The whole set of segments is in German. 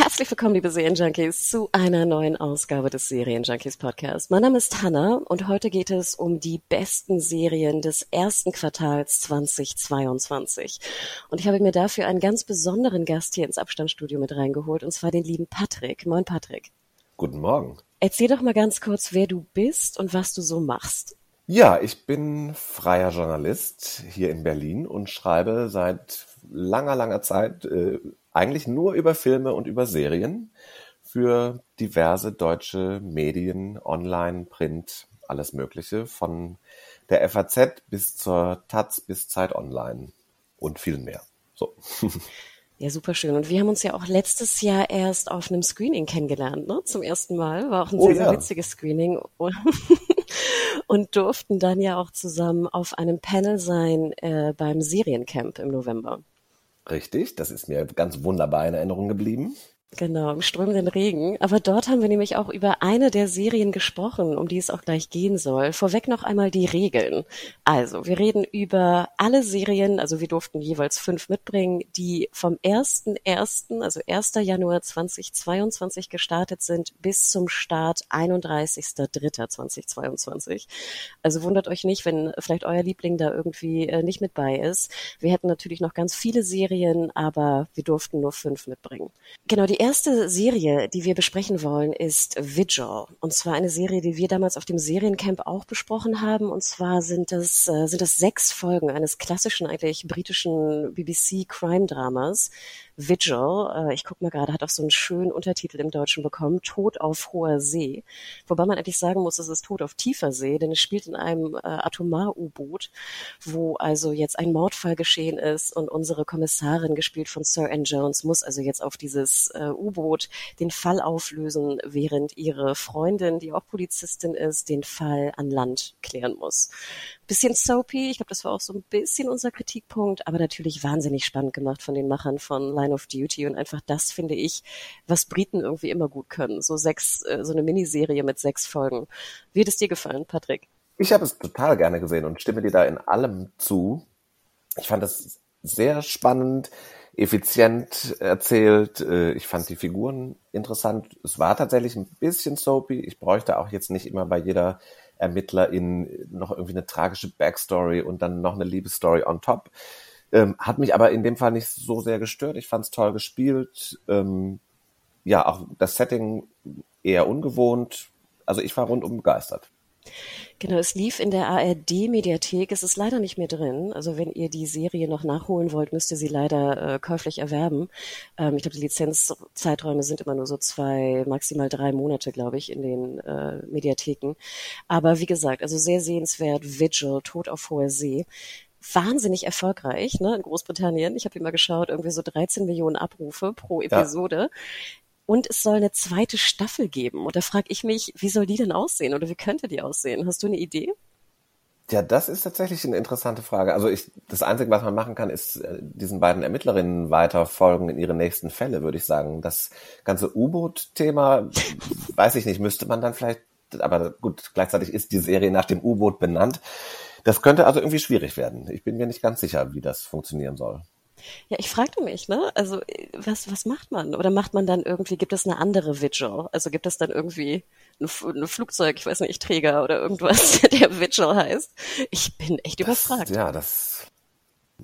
Herzlich willkommen, liebe Serienjunkies, zu einer neuen Ausgabe des Serienjunkies Podcast. Mein Name ist Hanna und heute geht es um die besten Serien des ersten Quartals 2022. Und ich habe mir dafür einen ganz besonderen Gast hier ins Abstandsstudio mit reingeholt, und zwar den lieben Patrick. Moin, Patrick. Guten Morgen. Erzähl doch mal ganz kurz, wer du bist und was du so machst. Ja, ich bin freier Journalist hier in Berlin und schreibe seit langer, langer Zeit äh, eigentlich nur über Filme und über Serien für diverse deutsche Medien, online, Print, alles Mögliche, von der FAZ bis zur Taz bis Zeit Online und viel mehr. So. Ja, super schön. Und wir haben uns ja auch letztes Jahr erst auf einem Screening kennengelernt, ne? Zum ersten Mal. War auch ein Oh sehr, sehr ja. witziges Screening. Und durften dann ja auch zusammen auf einem Panel sein äh, beim Seriencamp im November. Richtig, das ist mir ganz wunderbar in Erinnerung geblieben. Genau, im strömenden Regen. Aber dort haben wir nämlich auch über eine der Serien gesprochen, um die es auch gleich gehen soll. Vorweg noch einmal die Regeln. Also, wir reden über alle Serien, also wir durften jeweils fünf mitbringen, die vom 1.1., also 1. Januar 2022 gestartet sind, bis zum Start 31.3.2022. Also wundert euch nicht, wenn vielleicht euer Liebling da irgendwie äh, nicht mit bei ist. Wir hätten natürlich noch ganz viele Serien, aber wir durften nur fünf mitbringen. Genau, die erste Serie, die wir besprechen wollen, ist Vigil. Und zwar eine Serie, die wir damals auf dem Seriencamp auch besprochen haben. Und zwar sind das, äh, sind das sechs Folgen eines klassischen, eigentlich britischen BBC-Crime-Dramas. Vigil, äh, ich gucke mal gerade, hat auch so einen schönen Untertitel im Deutschen bekommen, Tod auf hoher See. Wobei man eigentlich sagen muss, es ist Tod auf tiefer See, denn es spielt in einem äh, Atomar-U-Boot, wo also jetzt ein Mordfall geschehen ist und unsere Kommissarin, gespielt von Sir Anne Jones, muss also jetzt auf dieses äh, U-Boot den Fall auflösen, während ihre Freundin, die auch Polizistin ist, den Fall an Land klären muss. Bisschen soapy, ich glaube, das war auch so ein bisschen unser Kritikpunkt, aber natürlich wahnsinnig spannend gemacht von den Machern von Line of Duty und einfach das finde ich, was Briten irgendwie immer gut können. So sechs, äh, so eine Miniserie mit sechs Folgen. Wie hat es dir gefallen, Patrick? Ich habe es total gerne gesehen und stimme dir da in allem zu. Ich fand es sehr spannend, effizient erzählt. Äh, Ich fand die Figuren interessant. Es war tatsächlich ein bisschen soapy. Ich bräuchte auch jetzt nicht immer bei jeder Ermittlerin noch irgendwie eine tragische Backstory und dann noch eine Liebesstory on top. Ähm, hat mich aber in dem Fall nicht so sehr gestört. Ich fand es toll gespielt. Ähm, ja, auch das Setting eher ungewohnt. Also ich war rundum begeistert. Genau, es lief in der ARD-Mediathek. Es ist leider nicht mehr drin. Also wenn ihr die Serie noch nachholen wollt, müsst ihr sie leider äh, käuflich erwerben. Ähm, ich glaube, die Lizenzzeiträume sind immer nur so zwei, maximal drei Monate, glaube ich, in den äh, Mediatheken. Aber wie gesagt, also sehr sehenswert. Vigil, Tod auf hoher See. Wahnsinnig erfolgreich, ne, in Großbritannien. Ich habe mal geschaut, irgendwie so 13 Millionen Abrufe pro Episode. Und es soll eine zweite Staffel geben. Und da frage ich mich, wie soll die denn aussehen oder wie könnte die aussehen? Hast du eine Idee? Ja, das ist tatsächlich eine interessante Frage. Also ich, das Einzige, was man machen kann, ist äh, diesen beiden Ermittlerinnen weiter folgen in ihre nächsten Fälle, würde ich sagen. Das ganze U-Boot-Thema, weiß ich nicht, müsste man dann vielleicht, aber gut, gleichzeitig ist die Serie nach dem U-Boot benannt. Das könnte also irgendwie schwierig werden. Ich bin mir nicht ganz sicher, wie das funktionieren soll. Ja, ich fragte mich, ne? Also was was macht man? Oder macht man dann irgendwie? Gibt es eine andere Vigil? Also gibt es dann irgendwie ein, ein Flugzeug, ich weiß nicht, Träger oder irgendwas, der Vigil heißt? Ich bin echt überfragt. Ja, das.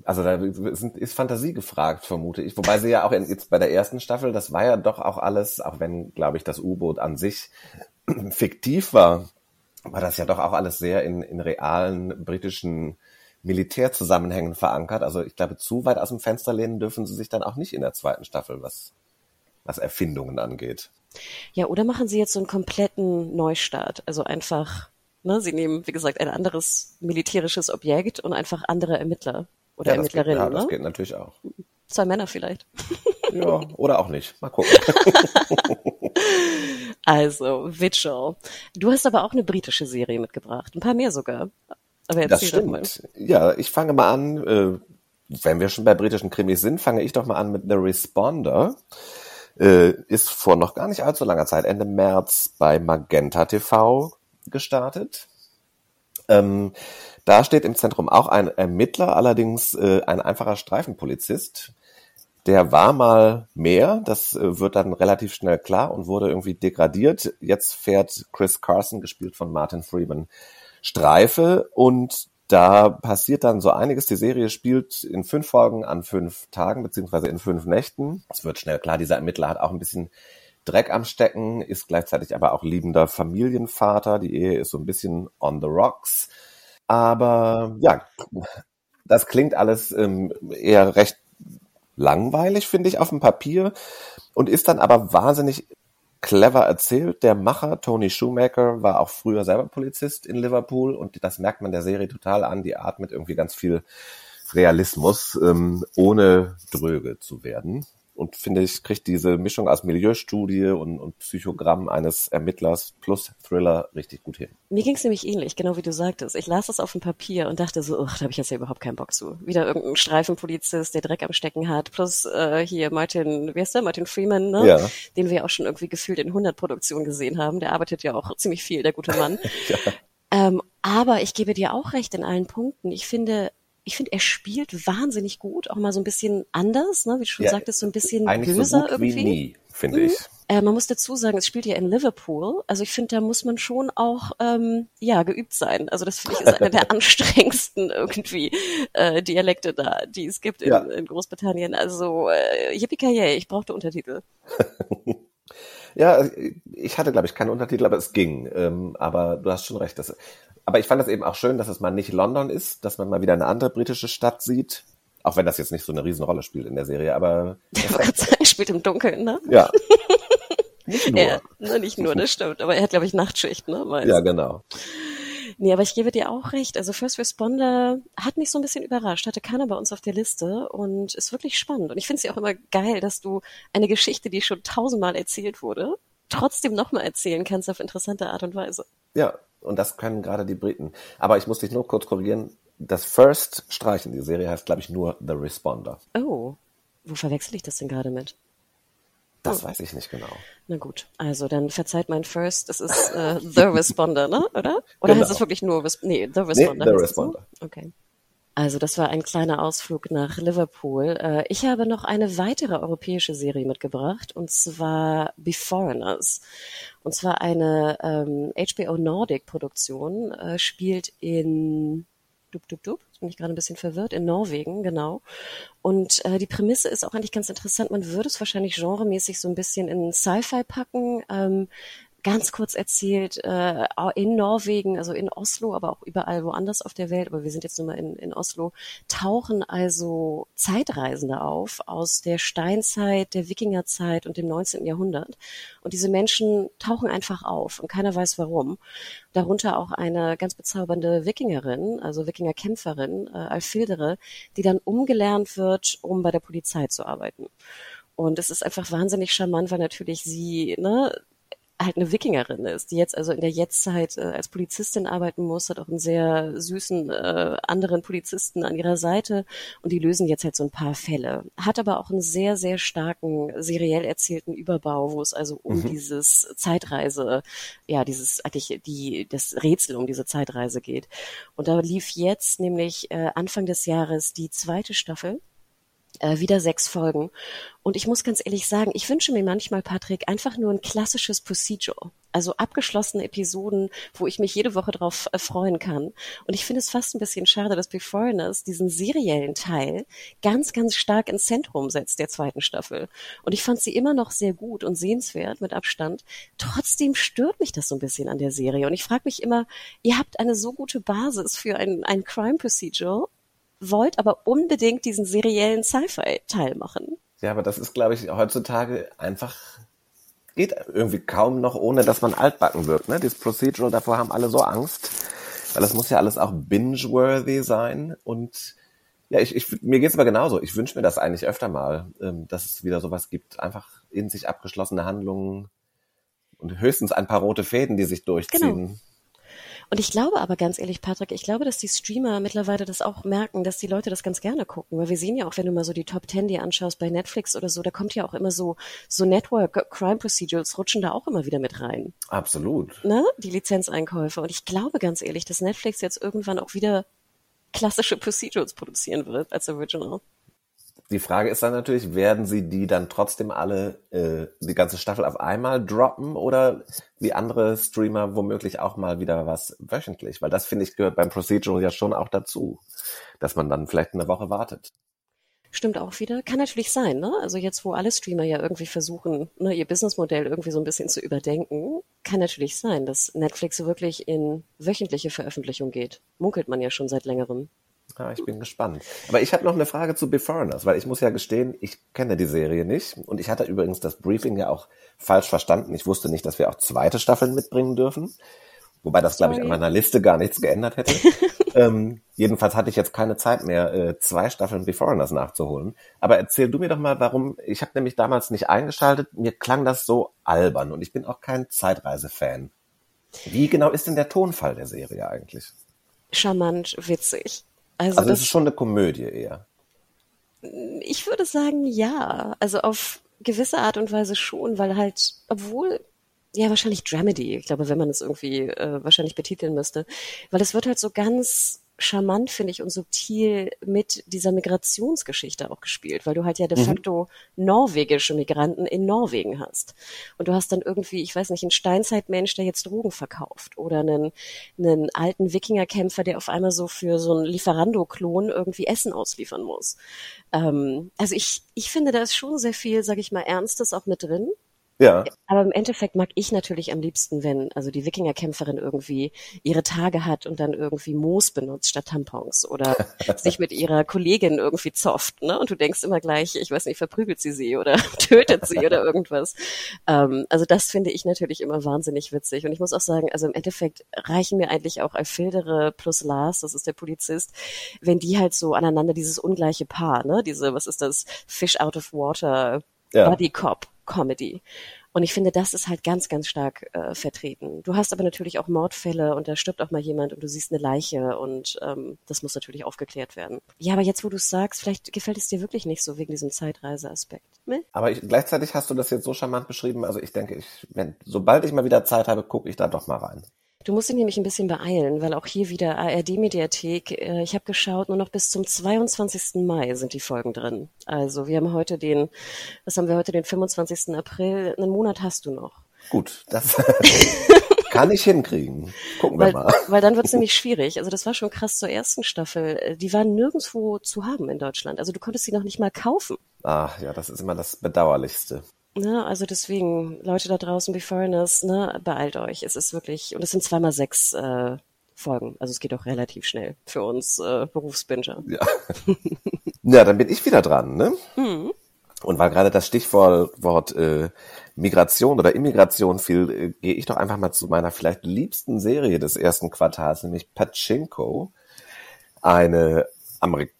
Also da sind, ist Fantasie gefragt, vermute ich. Wobei sie ja auch in, jetzt bei der ersten Staffel, das war ja doch auch alles, auch wenn, glaube ich, das U-Boot an sich fiktiv war, war das ja doch auch alles sehr in, in realen britischen Militärzusammenhängen verankert. Also ich glaube, zu weit aus dem Fenster lehnen dürfen sie sich dann auch nicht in der zweiten Staffel, was, was Erfindungen angeht. Ja, oder machen Sie jetzt so einen kompletten Neustart? Also einfach Ne? Sie nehmen, wie gesagt, ein anderes militärisches Objekt und einfach andere Ermittler oder ja, Ermittlerinnen. Geht, ja, das ne? geht natürlich auch. Zwei Männer vielleicht. Ja, oder auch nicht. Mal gucken. also, Vigil. Du hast aber auch eine britische Serie mitgebracht. Ein paar mehr sogar. Aber das stimmt. Ja, ich fange mal an. Äh, wenn wir schon bei britischen Krimis sind, fange ich doch mal an mit The Responder. Äh, ist vor noch gar nicht allzu langer Zeit, Ende März, bei Magenta TV gestartet. Ähm, da steht im Zentrum auch ein Ermittler, allerdings äh, ein einfacher Streifenpolizist. Der war mal mehr, das äh, wird dann relativ schnell klar und wurde irgendwie degradiert. Jetzt fährt Chris Carson, gespielt von Martin Freeman, Streife und da passiert dann so einiges. Die Serie spielt in fünf Folgen an fünf Tagen, beziehungsweise in fünf Nächten. Es wird schnell klar, dieser Ermittler hat auch ein bisschen Dreck am Stecken, ist gleichzeitig aber auch liebender Familienvater. Die Ehe ist so ein bisschen on the rocks. Aber ja, das klingt alles ähm, eher recht langweilig, finde ich, auf dem Papier und ist dann aber wahnsinnig clever erzählt. Der Macher Tony Shoemaker war auch früher selber Polizist in Liverpool und das merkt man der Serie total an. Die Art mit irgendwie ganz viel Realismus, ähm, ohne dröge zu werden und finde ich, kriegt diese Mischung aus Milieustudie und, und Psychogramm eines Ermittlers plus Thriller richtig gut hin. Mir ging es nämlich ähnlich, genau wie du sagtest. Ich las das auf dem Papier und dachte so, da habe ich jetzt ja überhaupt keinen Bock zu. Wieder irgendein Streifenpolizist, der Dreck am Stecken hat, plus äh, hier Martin, wie heißt der, Martin Freeman, ne? Ja. den wir auch schon irgendwie gefühlt in 100 Produktionen gesehen haben. Der arbeitet ja auch ziemlich viel, der gute Mann. ja. ähm, aber ich gebe dir auch recht in allen Punkten. Ich finde, ich finde, er spielt wahnsinnig gut, auch mal so ein bisschen anders, ne? wie du schon ja, sagtest, so ein bisschen böser so irgendwie. Wie nie, finde mhm. ich. Äh, man muss dazu sagen, es spielt ja in Liverpool. Also ich finde, da muss man schon auch ähm, ja geübt sein. Also das finde ich ist einer der anstrengendsten irgendwie äh, Dialekte da, die es gibt in, ja. in Großbritannien. Also äh, yippie ich brauchte Untertitel. ja, ich hatte glaube ich keine Untertitel, aber es ging. Ähm, aber du hast schon recht. Das, aber ich fand das eben auch schön, dass es mal nicht London ist, dass man mal wieder eine andere britische Stadt sieht. Auch wenn das jetzt nicht so eine Riesenrolle spielt in der Serie, aber. er spielt im Dunkeln, ne? Ja. Nicht nur. Ja, ne, nicht nur, das stimmt. Aber er hat, glaube ich, Nachtschicht, ne? Weiß. Ja, genau. Nee, aber ich gebe dir auch recht. Also First Responder hat mich so ein bisschen überrascht, hatte keiner bei uns auf der Liste und ist wirklich spannend. Und ich finde es ja auch immer geil, dass du eine Geschichte, die schon tausendmal erzählt wurde, trotzdem nochmal erzählen kannst auf interessante Art und Weise. Ja, und das können gerade die Briten. Aber ich muss dich nur kurz korrigieren. Das First streichen. Die Serie heißt, glaube ich, nur The Responder. Oh, wo verwechsel ich das denn gerade mit? Das oh. weiß ich nicht genau. Na gut, also dann verzeiht mein First, es ist äh, The Responder, ne? Oder? Oder genau. heißt es wirklich nur Res Nee, The Responder. Nee, The Responder. So? Okay. Also das war ein kleiner Ausflug nach Liverpool. Äh, ich habe noch eine weitere europäische Serie mitgebracht, und zwar Beforeigners. Und zwar eine ähm, HBO Nordic Produktion, äh, spielt in Dub, dub, dub. Jetzt bin ich gerade ein bisschen verwirrt. In Norwegen, genau. Und äh, die Prämisse ist auch eigentlich ganz interessant. Man würde es wahrscheinlich genremäßig so ein bisschen in Sci-Fi packen. Ähm, ganz kurz erzählt, äh, in Norwegen, also in Oslo, aber auch überall woanders auf der Welt, aber wir sind jetzt nur mal in, in Oslo, tauchen also Zeitreisende auf aus der Steinzeit, der Wikingerzeit und dem 19. Jahrhundert. Und diese Menschen tauchen einfach auf und keiner weiß warum. Darunter auch eine ganz bezaubernde Wikingerin, also Wikingerkämpferin, äh, Alfildere, die dann umgelernt wird, um bei der Polizei zu arbeiten. Und es ist einfach wahnsinnig charmant, weil natürlich sie ne, halt eine Wikingerin ist, die jetzt also in der Jetztzeit äh, als Polizistin arbeiten muss, hat auch einen sehr süßen äh, anderen Polizisten an ihrer Seite und die lösen jetzt halt so ein paar Fälle. Hat aber auch einen sehr, sehr starken seriell erzählten Überbau, wo es also um mhm. dieses Zeitreise, ja, dieses eigentlich die das Rätsel um diese Zeitreise geht. Und da lief jetzt nämlich äh, Anfang des Jahres die zweite Staffel äh, wieder sechs Folgen. Und ich muss ganz ehrlich sagen, ich wünsche mir manchmal, Patrick, einfach nur ein klassisches Procedure. Also abgeschlossene Episoden, wo ich mich jede Woche drauf äh, freuen kann. Und ich finde es fast ein bisschen schade, dass Beforeigners diesen seriellen Teil ganz, ganz stark ins Zentrum setzt der zweiten Staffel. Und ich fand sie immer noch sehr gut und sehenswert mit Abstand. Trotzdem stört mich das so ein bisschen an der Serie. Und ich frage mich immer, ihr habt eine so gute Basis für ein, ein Crime Procedure wollt aber unbedingt diesen seriellen Sci-Fi-Teil machen. Ja, aber das ist, glaube ich, heutzutage einfach geht irgendwie kaum noch, ohne dass man altbacken wird. Ne? Dieses Procedural, davor haben alle so Angst, weil das muss ja alles auch binge-worthy sein. Und ja, ich, ich, mir geht's aber genauso. Ich wünsche mir das eigentlich öfter mal, ähm, dass es wieder sowas gibt. Einfach in sich abgeschlossene Handlungen und höchstens ein paar rote Fäden, die sich durchziehen. Genau. Und ich glaube aber ganz ehrlich, Patrick, ich glaube, dass die Streamer mittlerweile das auch merken, dass die Leute das ganz gerne gucken. Weil wir sehen ja auch, wenn du mal so die Top Ten dir anschaust bei Netflix oder so, da kommt ja auch immer so, so Network Crime Procedurals rutschen da auch immer wieder mit rein. Absolut. Ne? Die Lizenzeinkäufe. Und ich glaube ganz ehrlich, dass Netflix jetzt irgendwann auch wieder klassische Procedurals produzieren wird als Original die Frage ist dann natürlich, werden sie die dann trotzdem alle, äh, die ganze Staffel auf einmal droppen oder wie andere Streamer womöglich auch mal wieder was wöchentlich? Weil das, finde ich, gehört beim Procedural ja schon auch dazu, dass man dann vielleicht eine Woche wartet. Stimmt auch wieder. Kann natürlich sein, ne? Also jetzt, wo alle Streamer ja irgendwie versuchen, ne, ihr Businessmodell irgendwie so ein bisschen zu überdenken, kann natürlich sein, dass Netflix wirklich in wöchentliche Veröffentlichung geht. Munkelt man ja schon seit längerem. Ja, ich bin gespannt. Aber ich habe noch eine Frage zu Beforeigners, weil ich muss ja gestehen, ich kenne die Serie nicht. Und ich hatte übrigens das Briefing ja auch falsch verstanden. Ich wusste nicht, dass wir auch zweite Staffeln mitbringen dürfen. Wobei das, glaube ich, an meiner Liste gar nichts geändert hätte. ähm, jedenfalls hatte ich jetzt keine Zeit mehr, äh, zwei Staffeln Beforeigners nachzuholen. Aber erzähl du mir doch mal, warum. Ich habe nämlich damals nicht eingeschaltet. Mir klang das so albern und ich bin auch kein Zeitreise-Fan. Wie genau ist denn der Tonfall der Serie eigentlich? Charmant, witzig. Also, also das ist schon eine Komödie eher. Ich würde sagen, ja. Also auf gewisse Art und Weise schon, weil halt, obwohl, ja, wahrscheinlich Dramedy, ich glaube, wenn man es irgendwie äh, wahrscheinlich betiteln müsste, weil es wird halt so ganz charmant, finde ich, und subtil mit dieser Migrationsgeschichte auch gespielt, weil du halt ja de mhm. facto mhm. norwegische Migranten in Norwegen hast. Und du hast dann irgendwie, ich weiß nicht, einen Steinzeitmensch, der jetzt Drogen verkauft oder einen, einen alten Wikingerkämpfer, der auf einmal so für so einen Lieferando-Klon irgendwie Essen ausliefern muss. Ähm, also ich, ich finde, da ist schon sehr viel, sag ich mal, Ernstes auch mit drin. Ja. Aber im Endeffekt mag ich natürlich am liebsten, wenn also die Wikingerkämpferin irgendwie ihre Tage hat und dann irgendwie Moos benutzt statt Tampons oder sich mit ihrer Kollegin irgendwie zofft, ne? Und du denkst immer gleich, ich weiß nicht, verprügelt sie sie oder tötet sie oder irgendwas. Ähm, also das finde ich natürlich immer wahnsinnig witzig. Und ich muss auch sagen, also im Endeffekt reichen mir eigentlich auch Alfildere plus Lars, das ist der Polizist, wenn die halt so aneinander dieses ungleiche Paar, ne? Diese, was ist das, Fish out of water ja. Buddy Cop Comedy. Und ich finde, das ist halt ganz, ganz stark äh, vertreten. Du hast aber natürlich auch Mordfälle und da stirbt auch mal jemand und du siehst eine Leiche und ähm, das muss natürlich aufgeklärt werden. Ja, aber jetzt, wo du es sagst, vielleicht gefällt es dir wirklich nicht so wegen diesem Zeitreiseaspekt. Ne? Aber ich, gleichzeitig hast du das jetzt so charmant beschrieben. Also ich denke, ich, wenn, sobald ich mal wieder Zeit habe, gucke ich da doch mal rein. Du musst dich nämlich ein bisschen beeilen, weil auch hier wieder ARD-Mediathek, äh, ich habe geschaut, nur noch bis zum 22. Mai sind die Folgen drin. Also wir haben heute den, was haben wir heute, den 25. April, einen Monat hast du noch. Gut, das kann ich hinkriegen. Gucken weil, wir mal. Weil dann wird es nämlich schwierig. Also das war schon krass zur ersten Staffel. Die waren nirgendwo zu haben in Deutschland. Also du konntest sie noch nicht mal kaufen. Ach ja, das ist immer das Bedauerlichste. Ne, also deswegen, Leute da draußen, wie Foreigners, ne, beeilt euch. Es ist wirklich, und es sind zweimal sechs äh, Folgen. Also es geht auch relativ schnell für uns äh, Berufsbinger. Ja. ja, dann bin ich wieder dran, ne? Mhm. Und weil gerade das Stichwort äh, Migration oder Immigration fiel, äh, gehe ich doch einfach mal zu meiner vielleicht liebsten Serie des ersten Quartals, nämlich Pachinko. Eine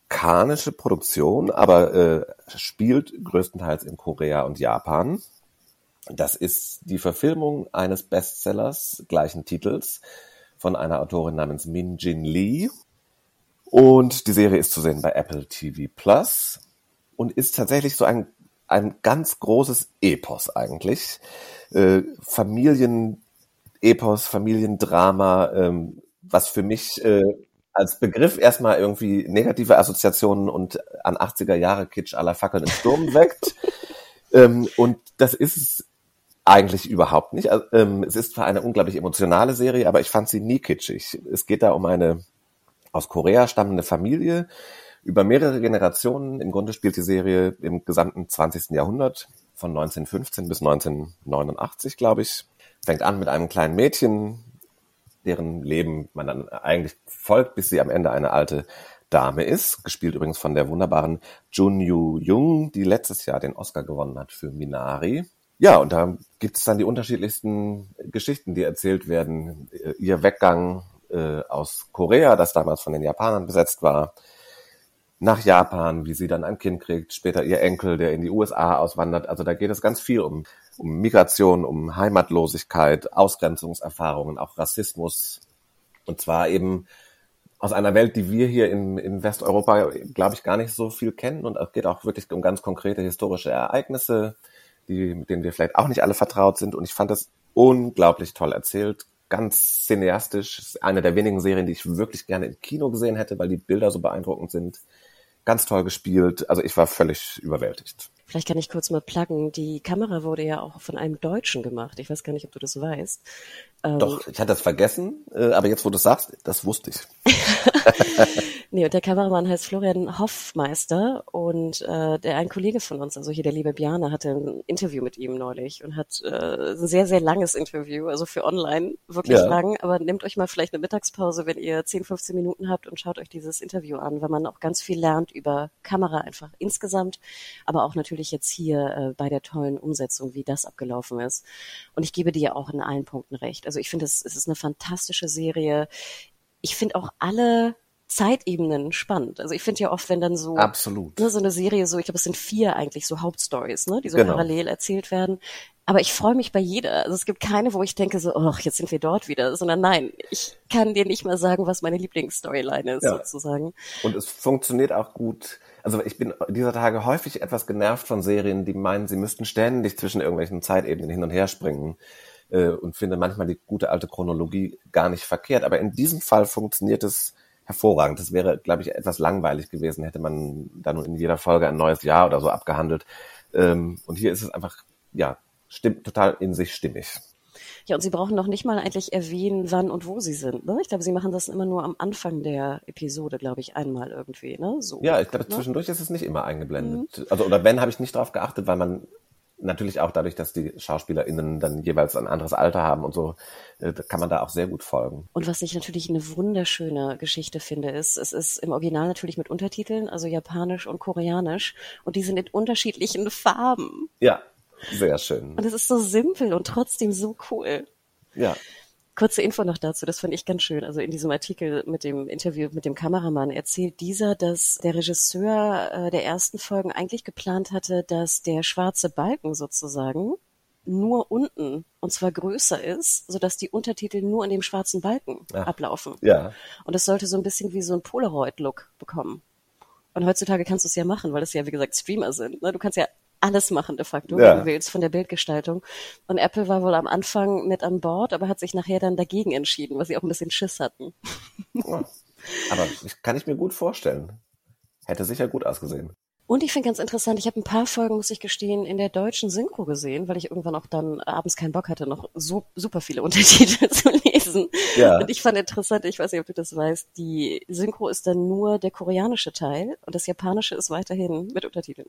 amerikanische Produktion, aber äh, spielt größtenteils in Korea und Japan. Das ist die Verfilmung eines Bestsellers gleichen Titels von einer Autorin namens Min Jin Lee. Und die Serie ist zu sehen bei Apple TV Plus und ist tatsächlich so ein, ein ganz großes Epos eigentlich. Äh, Familien-Epos, Familiendrama, ähm, was für mich äh, als Begriff erstmal irgendwie negative Assoziationen und an 80er Jahre Kitsch aller Fackeln im Sturm weckt. ähm, und das ist es eigentlich überhaupt nicht. Also, ähm, es ist zwar eine unglaublich emotionale Serie, aber ich fand sie nie kitschig. Es geht da um eine aus Korea stammende Familie über mehrere Generationen. Im Grunde spielt die Serie im gesamten 20. Jahrhundert von 1915 bis 1989, glaube ich. Fängt an mit einem kleinen Mädchen, deren Leben man dann eigentlich folgt, bis sie am Ende eine alte Dame ist, gespielt übrigens von der wunderbaren Jun Yu Jung, die letztes Jahr den Oscar gewonnen hat für Minari. Ja, und da gibt es dann die unterschiedlichsten Geschichten, die erzählt werden. Ihr Weggang äh, aus Korea, das damals von den Japanern besetzt war, nach Japan, wie sie dann ein Kind kriegt, später ihr Enkel, der in die USA auswandert. Also da geht es ganz viel um, um Migration, um Heimatlosigkeit, Ausgrenzungserfahrungen, auch Rassismus. Und zwar eben aus einer Welt, die wir hier in, in Westeuropa, glaube ich, gar nicht so viel kennen. Und es geht auch wirklich um ganz konkrete historische Ereignisse, die, mit denen wir vielleicht auch nicht alle vertraut sind. Und ich fand das unglaublich toll erzählt, ganz cineastisch. Eine der wenigen Serien, die ich wirklich gerne im Kino gesehen hätte, weil die Bilder so beeindruckend sind. Ganz toll gespielt. Also ich war völlig überwältigt. Vielleicht kann ich kurz mal pluggen. Die Kamera wurde ja auch von einem Deutschen gemacht. Ich weiß gar nicht, ob du das weißt. Ähm, Doch, ich hatte das vergessen, äh, aber jetzt, wo du sagst, das wusste ich. Nee, und der Kameramann heißt Florian Hoffmeister und äh, der ein Kollege von uns, also hier der liebe Bjane, hatte ein Interview mit ihm neulich und hat äh, ein sehr, sehr langes Interview, also für online wirklich ja. lang, aber nehmt euch mal vielleicht eine Mittagspause, wenn ihr 10, 15 Minuten habt und schaut euch dieses Interview an, weil man auch ganz viel lernt über Kamera einfach insgesamt, aber auch natürlich jetzt hier äh, bei der tollen Umsetzung, wie das abgelaufen ist. Und ich gebe dir auch in allen Punkten recht. Also ich finde, es, es ist eine fantastische Serie. Ich finde auch alle Zeitebenen spannend. Also ich finde ja oft, wenn dann so, Absolut. Ne, so eine Serie, so ich glaube, es sind vier eigentlich so Hauptstories, ne, die so genau. parallel erzählt werden. Aber ich freue mich bei jeder. Also es gibt keine, wo ich denke so, oh, jetzt sind wir dort wieder, sondern nein, ich kann dir nicht mal sagen, was meine Lieblingsstoryline ist, ja. sozusagen. Und es funktioniert auch gut. Also ich bin dieser Tage häufig etwas genervt von Serien, die meinen, sie müssten ständig zwischen irgendwelchen Zeitebenen hin und her springen äh, und finde manchmal die gute alte Chronologie gar nicht verkehrt. Aber in diesem Fall funktioniert es hervorragend. Das wäre, glaube ich, etwas langweilig gewesen, hätte man dann in jeder Folge ein neues Jahr oder so abgehandelt. Ähm, und hier ist es einfach, ja, stimmt total in sich stimmig. Ja, und Sie brauchen noch nicht mal eigentlich erwähnen, wann und wo Sie sind. Ne? Ich glaube, Sie machen das immer nur am Anfang der Episode, glaube ich, einmal irgendwie. Ne? So, ja, ich glaube, ne? zwischendurch ist es nicht immer eingeblendet. Mhm. Also, oder wenn, habe ich nicht darauf geachtet, weil man natürlich auch dadurch, dass die SchauspielerInnen dann jeweils ein anderes Alter haben und so, äh, kann man da auch sehr gut folgen. Und was ich natürlich eine wunderschöne Geschichte finde, ist, es ist im Original natürlich mit Untertiteln, also Japanisch und Koreanisch, und die sind in unterschiedlichen Farben. Ja, sehr schön. Und es ist so simpel und trotzdem so cool. Ja. Kurze Info noch dazu, das fand ich ganz schön. Also in diesem Artikel mit dem Interview mit dem Kameramann erzählt dieser, dass der Regisseur äh, der ersten Folgen eigentlich geplant hatte, dass der schwarze Balken sozusagen nur unten und zwar größer ist, sodass die Untertitel nur in dem schwarzen Balken Ach, ablaufen. Ja. Und das sollte so ein bisschen wie so ein Polaroid-Look bekommen. Und heutzutage kannst du es ja machen, weil es ja, wie gesagt, Streamer sind. Ne? Du kannst ja alles machen de facto, ja. wenn du willst, von der Bildgestaltung. Und Apple war wohl am Anfang mit an Bord, aber hat sich nachher dann dagegen entschieden, weil sie auch ein bisschen Schiss hatten. Ja. Aber kann ich mir gut vorstellen. Hätte sicher gut ausgesehen. Und ich finde ganz interessant, ich habe ein paar Folgen, muss ich gestehen, in der deutschen Synchro gesehen, weil ich irgendwann auch dann abends keinen Bock hatte, noch so super viele Untertitel zu lesen. Ja. Und ich fand interessant, ich weiß nicht, ob du das weißt, die Synchro ist dann nur der koreanische Teil und das japanische ist weiterhin mit Untertiteln.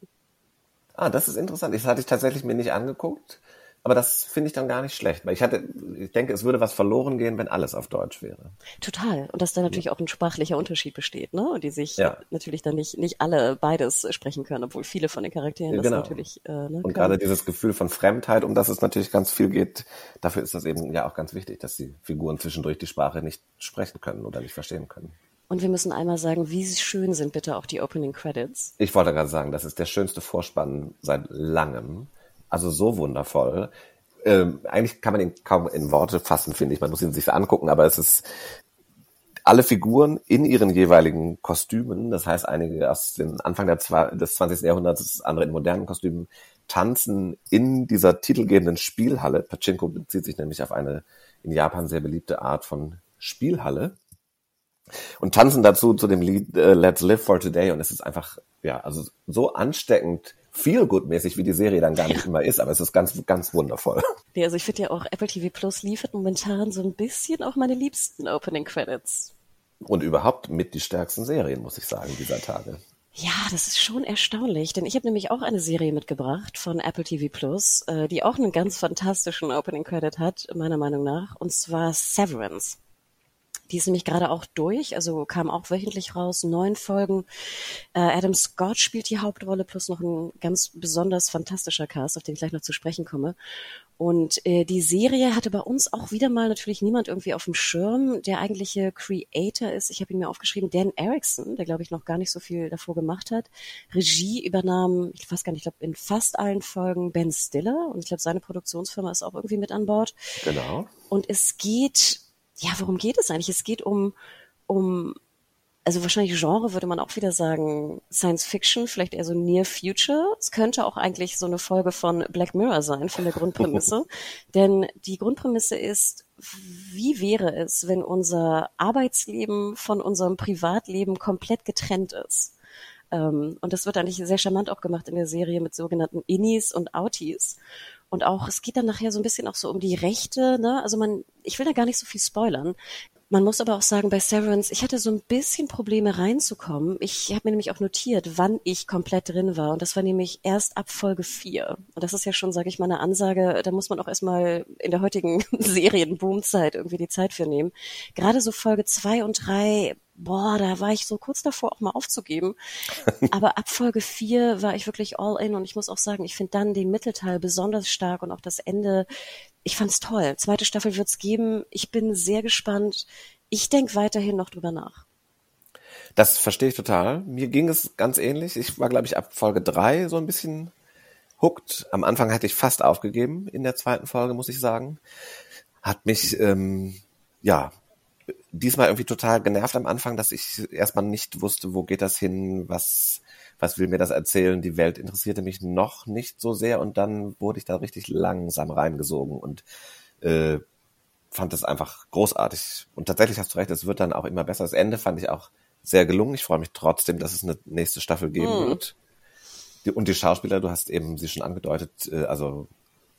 Ah, das ist interessant. Das hatte ich tatsächlich mir nicht angeguckt. Aber das finde ich dann gar nicht schlecht, weil ich hatte, ich denke, es würde was verloren gehen, wenn alles auf Deutsch wäre. Total. Und dass da natürlich ja. auch ein sprachlicher Unterschied besteht, ne? Und die sich ja. natürlich dann nicht, nicht alle beides sprechen können, obwohl viele von den Charakteren ja, genau. das natürlich, äh, ne, Und können. gerade dieses Gefühl von Fremdheit, um das es natürlich ganz viel geht, dafür ist das eben ja auch ganz wichtig, dass die Figuren zwischendurch die Sprache nicht sprechen können oder nicht verstehen können. Und wir müssen einmal sagen, wie schön sind bitte auch die Opening Credits. Ich wollte gerade sagen, das ist der schönste Vorspann seit langem. Also so wundervoll. Ähm, eigentlich kann man ihn kaum in Worte fassen, finde ich. Man muss ihn sich angucken, aber es ist alle Figuren in ihren jeweiligen Kostümen, das heißt einige aus dem Anfang des 20. Jahrhunderts, andere in modernen Kostümen, tanzen in dieser titelgebenden Spielhalle. Pachinko bezieht sich nämlich auf eine in Japan sehr beliebte Art von Spielhalle und tanzen dazu zu dem Lied uh, Let's Live for Today und es ist einfach ja also so ansteckend feel good mäßig wie die Serie dann gar nicht ja. immer ist, aber es ist ganz ganz wundervoll. Ja, also ich finde ja auch Apple TV Plus liefert momentan so ein bisschen auch meine liebsten Opening Credits. Und überhaupt mit die stärksten Serien, muss ich sagen, dieser Tage. Ja, das ist schon erstaunlich, denn ich habe nämlich auch eine Serie mitgebracht von Apple TV Plus, äh, die auch einen ganz fantastischen Opening Credit hat, meiner Meinung nach, und zwar Severance. Die ist nämlich gerade auch durch, also kam auch wöchentlich raus, neun Folgen. Äh, Adam Scott spielt die Hauptrolle, plus noch ein ganz besonders fantastischer Cast, auf den ich gleich noch zu sprechen komme. Und äh, die Serie hatte bei uns auch wieder mal natürlich niemand irgendwie auf dem Schirm. Der eigentliche Creator ist, ich habe ihn mir aufgeschrieben, Dan Erickson, der glaube ich noch gar nicht so viel davor gemacht hat. Regie übernahm, ich weiß gar nicht, ich glaube in fast allen Folgen Ben Stiller und ich glaube seine Produktionsfirma ist auch irgendwie mit an Bord. Genau. Und es geht, ja, worum geht es eigentlich? Es geht um um also wahrscheinlich Genre würde man auch wieder sagen Science Fiction, vielleicht eher so Near Future. Es könnte auch eigentlich so eine Folge von Black Mirror sein von der Grundprämisse. Denn die Grundprämisse ist, wie wäre es, wenn unser Arbeitsleben von unserem Privatleben komplett getrennt ist? Ähm, und das wird eigentlich sehr charmant auch gemacht in der Serie mit sogenannten Innies und Outies. Und auch, es geht dann nachher so ein bisschen auch so um die Rechte, ne? Also man, ich will da gar nicht so viel spoilern. Man muss aber auch sagen, bei Severance, ich hatte so ein bisschen Probleme reinzukommen. Ich habe mir nämlich auch notiert, wann ich komplett drin war. Und das war nämlich erst ab Folge 4. Und das ist ja schon, sage ich mal, eine Ansage, da muss man auch erstmal in der heutigen Serienboomzeit irgendwie die Zeit für nehmen. Gerade so Folge 2 und 3 boah, da war ich so kurz davor, auch mal aufzugeben. Aber ab Folge 4 war ich wirklich all in und ich muss auch sagen, ich finde dann den Mittelteil besonders stark und auch das Ende, ich fand's toll. Zweite Staffel wird's geben. Ich bin sehr gespannt. Ich denke weiterhin noch drüber nach. Das verstehe ich total. Mir ging es ganz ähnlich. Ich war, glaube ich, ab Folge 3 so ein bisschen hooked. Am Anfang hatte ich fast aufgegeben in der zweiten Folge, muss ich sagen. Hat mich ähm, ja diesmal irgendwie total genervt am Anfang, dass ich erstmal nicht wusste, wo geht das hin, was, was will mir das erzählen. Die Welt interessierte mich noch nicht so sehr und dann wurde ich da richtig langsam reingesogen und äh, fand das einfach großartig. Und tatsächlich hast du recht, es wird dann auch immer besser. Das Ende fand ich auch sehr gelungen. Ich freue mich trotzdem, dass es eine nächste Staffel geben hm. wird. Und die Schauspieler, du hast eben sie schon angedeutet, äh, also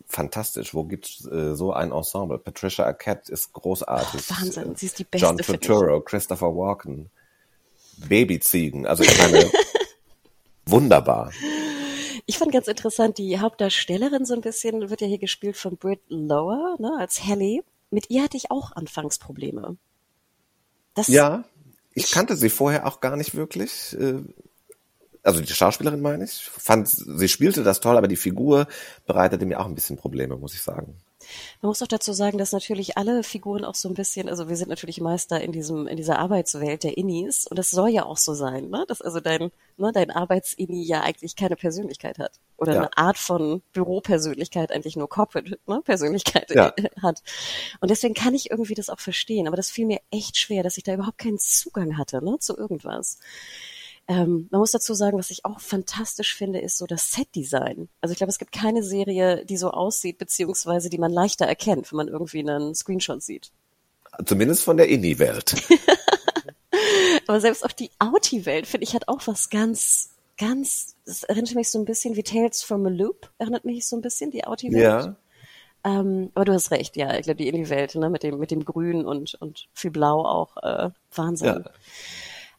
fantastisch. Wo gibt's äh, so ein Ensemble? Patricia Arquette ist großartig. Oh, Wahnsinn, sie ist die beste. John Turturro, Christopher Walken, Babyziegen. Also ich meine, wunderbar. Ich fand ganz interessant, die Hauptdarstellerin so ein bisschen wird ja hier gespielt von Britt Lower, ne, als Hallie. Mit ihr hatte ich auch anfangs Probleme. Das ja, ich kannte sie vorher auch gar nicht wirklich. Also die Schauspielerin meine ich, fand, sie spielte das toll, aber die Figur bereitete mir auch ein bisschen Probleme, muss ich sagen. Man muss auch dazu sagen, dass natürlich alle Figuren auch so ein bisschen, also wir sind natürlich Meister in diesem, in dieser Arbeitswelt der Innis und das soll ja auch so sein, ne? dass also dein, ne, dein Arbeitsinni ja eigentlich keine Persönlichkeit hat oder ja. eine Art von Büropersönlichkeit eigentlich nur Corporate ne, Persönlichkeit ja. hat. Und deswegen kann ich irgendwie das auch verstehen, aber das fiel mir echt schwer, dass ich da überhaupt keinen Zugang hatte ne, zu irgendwas. Ähm, man muss dazu sagen, was ich auch fantastisch finde, ist so das Set-Design. Also ich glaube, es gibt keine Serie, die so aussieht, beziehungsweise die man leichter erkennt, wenn man irgendwie einen Screenshot sieht. Zumindest von der Indie-Welt. Aber selbst auch die Outie-Welt, finde ich, hat auch was ganz, ganz, das erinnert mich so ein bisschen wie Tales from a Loop, erinnert mich so ein bisschen, die Outie-Welt. Ja. Ähm, aber du hast recht, ja, ich glaube, die Indie-Welt, ne, mit dem, mit dem Grün und, und viel Blau auch, äh, Wahnsinn. Ja.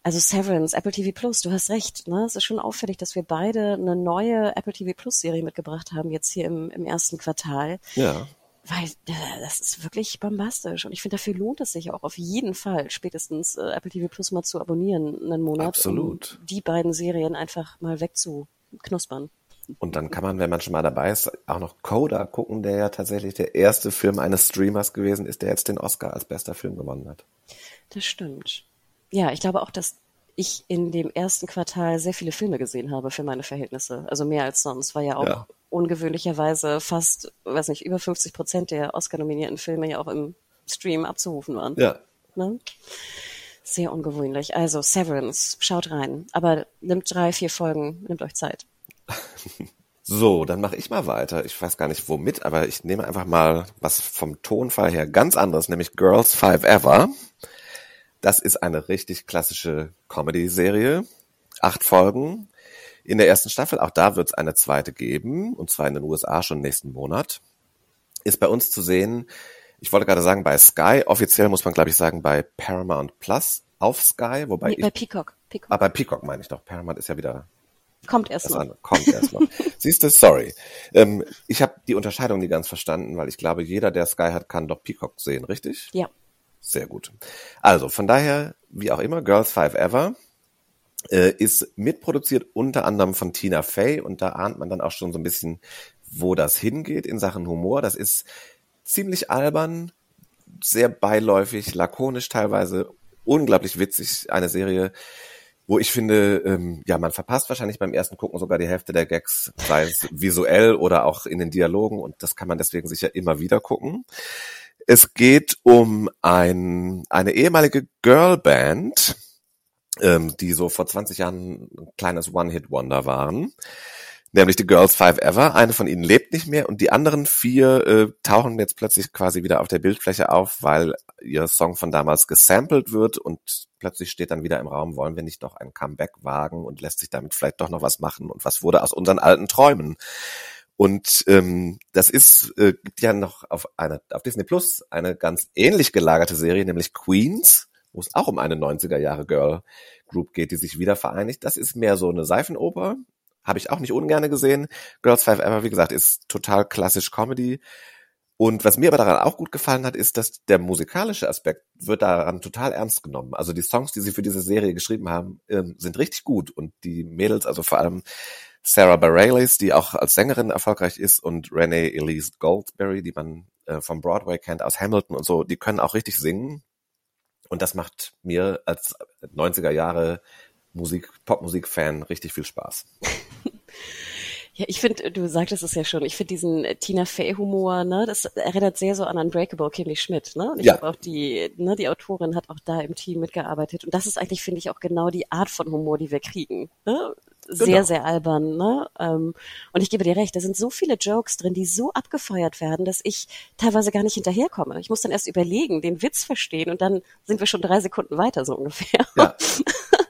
Also Severance, Apple TV Plus, du hast recht. Ne? Es ist schon auffällig, dass wir beide eine neue Apple TV Plus Serie mitgebracht haben, jetzt hier im, im ersten Quartal. Ja. Weil äh, das ist wirklich bombastisch. Und ich finde, dafür lohnt es sich auch auf jeden Fall, spätestens äh, Apple TV Plus mal zu abonnieren, einen Monat. Absolut. Um die beiden Serien einfach mal wegzuknuspern. Und dann kann man, wenn man schon mal dabei ist, auch noch Coda gucken, der ja tatsächlich der erste Film eines Streamers gewesen ist, der jetzt den Oscar als bester Film gewonnen hat. Das stimmt ja, ich glaube auch, dass ich in dem ersten Quartal sehr viele Filme gesehen habe für meine Verhältnisse. Also mehr als sonst, weil ja auch ja. ungewöhnlicherweise fast, weiß nicht, über 50 Prozent der Oscar-nominierten Filme ja auch im Stream abzurufen waren. Ja. Ne? Sehr ungewöhnlich. Also Severance, schaut rein. Aber nimmt drei, vier Folgen, nimmt euch Zeit. So, dann mache ich mal weiter. Ich weiß gar nicht womit, aber ich nehme einfach mal was vom Tonfall her ganz anderes, nämlich Girls Five Ever. Das ist eine richtig klassische Comedy-Serie. Acht Folgen in der ersten Staffel. Auch da wird es eine zweite geben, und zwar in den USA schon nächsten Monat. Ist bei uns zu sehen, ich wollte gerade sagen, bei Sky, offiziell muss man, glaube ich, sagen, bei Paramount Plus auf Sky, wobei nee, ich, bei Peacock. Peacock. Ah, bei Peacock meine ich doch. Paramount ist ja wieder Kommt erst noch. Kommt erst noch. Siehst du, sorry. Ähm, ich habe die Unterscheidung nie ganz verstanden, weil ich glaube, jeder, der Sky hat, kann doch Peacock sehen, richtig? Ja. Sehr gut. Also von daher, wie auch immer, Girls Five Ever äh, ist mitproduziert unter anderem von Tina Fey und da ahnt man dann auch schon so ein bisschen, wo das hingeht in Sachen Humor. Das ist ziemlich albern, sehr beiläufig, lakonisch teilweise, unglaublich witzig. Eine Serie, wo ich finde, ähm, ja, man verpasst wahrscheinlich beim ersten Gucken sogar die Hälfte der Gags, sei es visuell oder auch in den Dialogen und das kann man deswegen sicher immer wieder gucken. Es geht um ein, eine ehemalige Girlband, ähm, die so vor 20 Jahren ein kleines One-Hit-Wonder waren nämlich die Girls Five Ever. Eine von ihnen lebt nicht mehr und die anderen vier äh, tauchen jetzt plötzlich quasi wieder auf der Bildfläche auf, weil ihr Song von damals gesampelt wird und plötzlich steht dann wieder im Raum, wollen wir nicht doch ein Comeback wagen und lässt sich damit vielleicht doch noch was machen und was wurde aus unseren alten Träumen. Und ähm, das ist äh, gibt ja noch auf eine auf Disney Plus eine ganz ähnlich gelagerte Serie, nämlich Queens, wo es auch um eine 90er Jahre Girl Group geht, die sich wieder vereinigt. Das ist mehr so eine Seifenoper, habe ich auch nicht ungerne gesehen. Girls Five Ever, wie gesagt, ist total klassisch Comedy. Und was mir aber daran auch gut gefallen hat, ist, dass der musikalische Aspekt wird daran total ernst genommen. Also die Songs, die sie für diese Serie geschrieben haben, ähm, sind richtig gut. Und die Mädels, also vor allem Sarah Bareilles, die auch als Sängerin erfolgreich ist, und Renee Elise Goldberry, die man äh, vom Broadway kennt, aus Hamilton und so, die können auch richtig singen. Und das macht mir als 90er Jahre Musik, Popmusik-Fan richtig viel Spaß. Ja, ich finde, du sagtest es ja schon, ich finde diesen Tina Fey-Humor, ne, das erinnert sehr so an Unbreakable Kimmy Schmidt, ne? Und ich Ja. habe auch die, ne, die Autorin hat auch da im Team mitgearbeitet. Und das ist eigentlich, finde ich, auch genau die Art von Humor, die wir kriegen. Ne? Sehr, Genau. sehr albern, ne? Ähm, und ich gebe dir recht, da sind so viele Jokes drin, die so abgefeuert werden, dass ich teilweise gar nicht hinterherkomme. Ich muss dann erst überlegen, den Witz verstehen und dann sind wir schon drei Sekunden weiter, so ungefähr. Ja.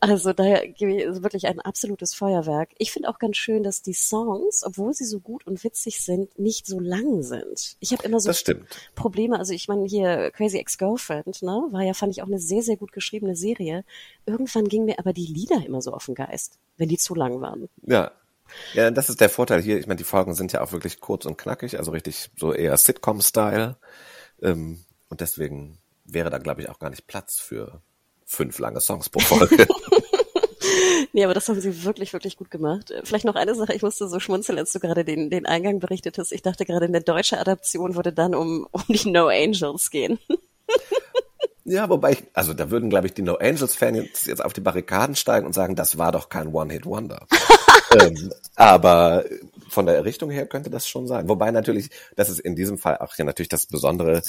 Also daher gebe ich also wirklich ein absolutes Feuerwerk. Ich finde auch ganz schön, dass die Songs, obwohl sie so gut und witzig sind, nicht so lang sind. Ich habe immer so. Probleme, also ich meine hier Crazy Ex-Girlfriend, ne, war ja, fand ich auch eine sehr, sehr gut geschriebene Serie. Irgendwann ging mir aber die Lieder immer so auf den Geist, wenn die zu lang waren. Ja. Ja, das ist der Vorteil hier. Ich meine, die Folgen sind ja auch wirklich kurz und knackig, also richtig so eher Sitcom-Style. Ähm, und deswegen wäre da, glaube ich, auch gar nicht Platz für fünf lange Songs pro Folge. Nee, aber das haben sie wirklich, wirklich gut gemacht. Äh, Vielleicht noch eine Sache, ich musste so schmunzeln, als du gerade den, den Eingang berichtetest. Ich dachte gerade, in der deutschen Adaption würde dann um, um die No Angels gehen. ja, wobei ich, also da würden, glaube ich, die No Angels-Fans jetzt, jetzt auf die Barrikaden steigen und sagen, das war doch kein One-Hit-Wonder. ähm, aber von der Richtung her könnte das schon sein. Wobei natürlich, das ist in diesem Fall auch ja natürlich das Besondere,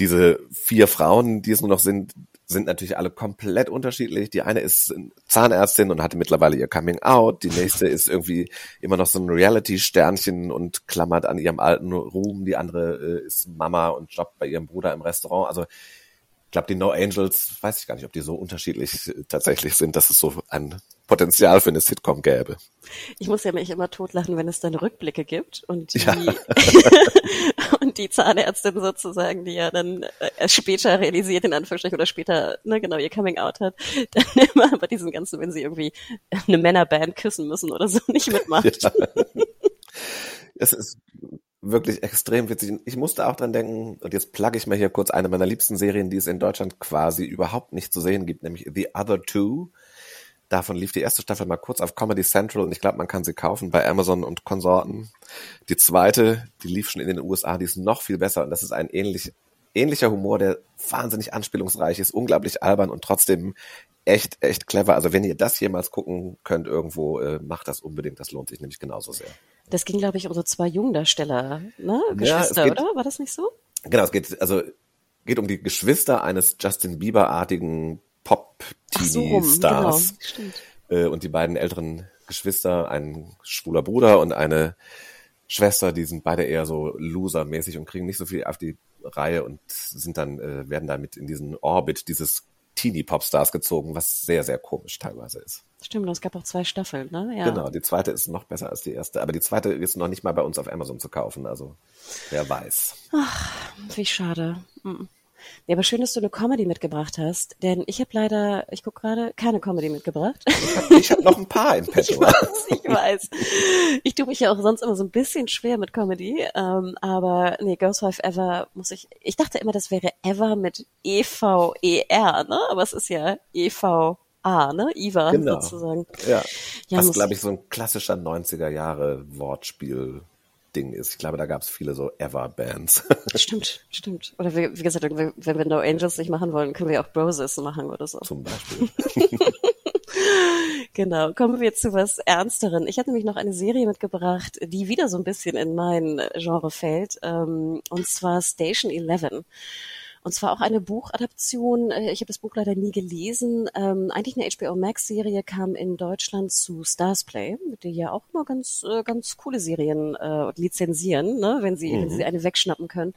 diese vier Frauen, die es nur noch sind, sind natürlich alle komplett unterschiedlich. Die eine ist Zahnärztin und hatte mittlerweile ihr Coming Out. Die nächste ist irgendwie immer noch so ein Reality-Sternchen und klammert an ihrem alten Ruhm. Die andere äh, ist Mama und jobbt bei ihrem Bruder im Restaurant. Also ich glaube, die No Angels, weiß ich gar nicht, ob die so unterschiedlich äh, tatsächlich sind, dass es so ein Potenzial für eine Sitcom gäbe. Ich muss ja mich immer totlachen, wenn es dann Rückblicke gibt und die, Ja. und die Zahnärztin sozusagen, die ja dann äh, erst später realisiert, in Anführungsstrichen, oder später, ne, genau, ihr Coming Out hat, dann immer bei diesen ganzen, wenn sie irgendwie eine Männerband küssen müssen oder so, nicht mitmacht. Ja. Es ist wirklich extrem witzig. Ich musste auch dran denken, und jetzt plugge ich mal hier kurz eine meiner liebsten Serien, die es in Deutschland quasi überhaupt nicht zu sehen gibt, nämlich The Other Two. Davon lief die erste Staffel mal kurz auf Comedy Central und ich glaube, man kann sie kaufen bei Amazon und Konsorten. Die zweite, die lief schon in den USA, die ist noch viel besser und das ist ein ähnlich, ähnlicher Humor, der wahnsinnig anspielungsreich ist, unglaublich albern und trotzdem echt, echt clever. Also wenn ihr das jemals gucken könnt irgendwo, äh, macht das unbedingt. Das lohnt sich nämlich genauso sehr. Das ging, glaube ich, um so zwei Jungdarsteller, ne? Ja, es Geschwister, geht- oder? War das nicht so? Genau, es geht, also, geht um die Geschwister eines Justin Bieber-artigen Ach so genau. Äh, und die beiden älteren Geschwister, ein schwuler Bruder und eine Schwester, die sind beide eher so losermäßig und kriegen nicht so viel auf die Reihe und sind dann, äh, werden damit in diesen Orbit dieses Teenie-Popstars gezogen, was sehr, sehr komisch teilweise ist. Stimmt, es gab auch zwei Staffeln, ne? Ja. Genau, die zweite ist noch besser als die erste, aber die zweite ist noch nicht mal bei uns auf Amazon zu kaufen, also wer weiß. Wie schade. Mm. Ja, aber schön, dass du eine Comedy mitgebracht hast, denn ich habe leider, ich gucke gerade, keine Comedy mitgebracht. Ich habe hab noch ein paar in petto. Ich weiß, ich weiß. Ich tue mich ja auch sonst immer so ein bisschen schwer mit Comedy, ähm, aber nee, Girls Five Ever muss ich, ich dachte immer, das wäre Ever mit E-V-E-R, ne? Aber es ist ja E-V-A, ne? Iva Genau. sozusagen. Ja, Ja, was muss- glaube ich so ein klassischer 90er Jahre Wortspiel Ding ist. Ich glaube, da gab es viele so Ever-Bands. Stimmt, stimmt. Oder wie, wie gesagt, wenn wir No Angels nicht machen wollen, können wir auch Broses machen oder so. zum Beispiel. Genau, kommen wir zu was Ernsteren. Ich hatte nämlich noch eine Serie mitgebracht, die wieder so ein bisschen in mein Genre fällt, ähm, und zwar Station 11. Und zwar auch eine Buchadaption. Äh, Ich habe das Buch leider nie gelesen. Ähm, eigentlich eine HBO Max Serie kam in Deutschland zu Stars Play, die ja auch immer ganz äh, ganz coole Serien äh, lizenzieren, ne, wenn sie wenn sie eine wegschnappen können.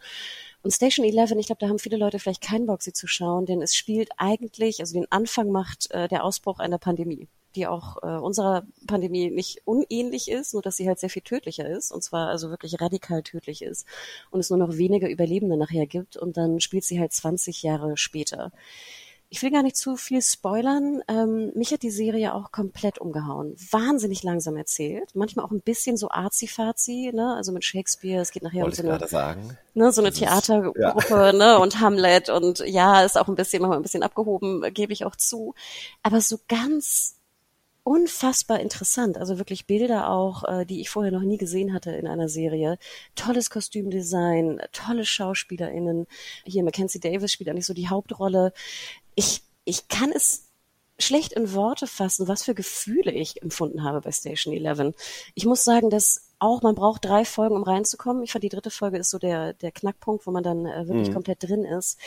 Und Station 11, ich glaube, da haben viele Leute vielleicht keinen Bock, sie zu schauen, denn es spielt eigentlich, also den Anfang macht äh, der Ausbruch einer Pandemie, die auch äh, unserer Pandemie nicht unähnlich ist, nur dass sie halt sehr viel tödlicher ist, und zwar also wirklich radikal tödlich ist und es nur noch wenige Überlebende nachher gibt und dann spielt sie halt 20 Jahre später. Ich will gar nicht zu viel spoilern. Ähm, mich hat die Serie auch komplett umgehauen. Wahnsinnig langsam erzählt. Manchmal auch ein bisschen so arzi-fazi, ne? Also mit Shakespeare. Es geht nachher um Wollte so ich eine sagen. ne, so eine Das Theatergruppe, ne, und Hamlet und ja, ist auch ein bisschen, manchmal ein bisschen abgehoben, gebe ich auch zu. Aber so ganz unfassbar interessant. Also wirklich Bilder auch, äh, die ich vorher noch nie gesehen hatte in einer Serie. Tolles Kostümdesign, tolle SchauspielerInnen. Hier Mackenzie Davis spielt eigentlich so die Hauptrolle. Ich, ich kann es schlecht in Worte fassen, was für Gefühle ich empfunden habe bei Station 11. Ich muss sagen, dass auch man braucht drei Folgen, um reinzukommen. Ich fand die dritte Folge ist so der, der Knackpunkt, wo man dann äh, wirklich komplett drin ist.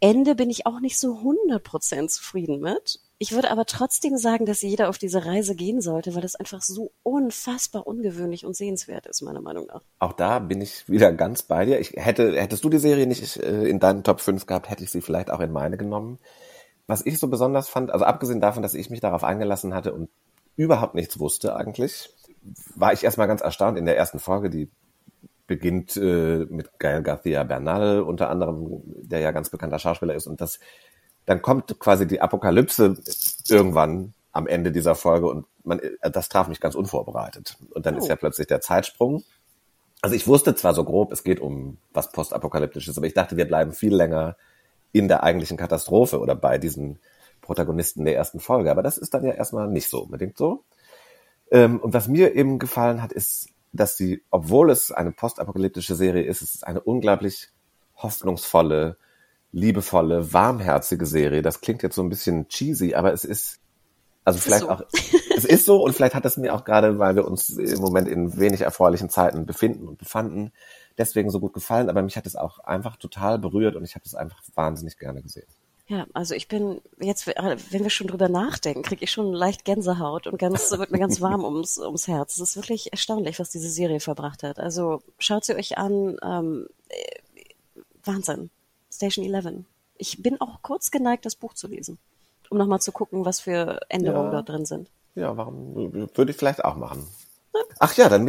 Ende bin ich auch nicht so 100% zufrieden mit. Ich würde aber trotzdem sagen, dass jeder auf diese Reise gehen sollte, weil es einfach so unfassbar ungewöhnlich und sehenswert ist, meiner Meinung nach. Auch da bin ich wieder ganz bei dir. Ich hätte, hättest du die Serie nicht äh, in deinen Top 5 gehabt, hätte ich sie vielleicht auch in meine genommen. Was ich so besonders fand, also abgesehen davon, dass ich mich darauf eingelassen hatte und überhaupt nichts wusste eigentlich, war ich erstmal ganz erstaunt in der ersten Folge, die beginnt äh, mit Gael García Bernal unter anderem, der ja ganz bekannter Schauspieler ist und das dann kommt quasi die Apokalypse irgendwann am Ende dieser Folge und man, äh, das traf mich ganz unvorbereitet. Und dann ist ja plötzlich der Zeitsprung. Also ich wusste zwar so grob, es geht um was postapokalyptisches, aber ich dachte, wir bleiben viel länger in der eigentlichen Katastrophe oder bei diesen Protagonisten der ersten Folge. Aber das ist dann ja erstmal nicht so unbedingt so. Ähm, und was mir eben gefallen hat, ist, dass sie, obwohl es eine postapokalyptische Serie ist, es ist eine unglaublich hoffnungsvolle, liebevolle, warmherzige Serie. Das klingt jetzt so ein bisschen cheesy, aber es ist, also vielleicht so. auch, es ist so und vielleicht hat es mir auch gerade, weil wir uns im Moment in wenig erfreulichen Zeiten befinden und befanden, deswegen so gut gefallen. Aber mich hat es auch einfach total berührt und ich habe es einfach wahnsinnig gerne gesehen. Ja, also ich bin jetzt, wenn wir schon drüber nachdenken, kriege ich schon leicht Gänsehaut und ganz, wird mir ganz warm ums, ums Herz. Es ist wirklich erstaunlich, was diese Serie verbracht hat. Also schaut sie euch an. Ähm, äh, Wahnsinn. Station 11. Ich bin auch kurz geneigt, das Buch zu lesen, um nochmal zu gucken, was für Änderungen Ja. dort drin sind. Ja, warum würde ich vielleicht auch machen? Ach ja, dann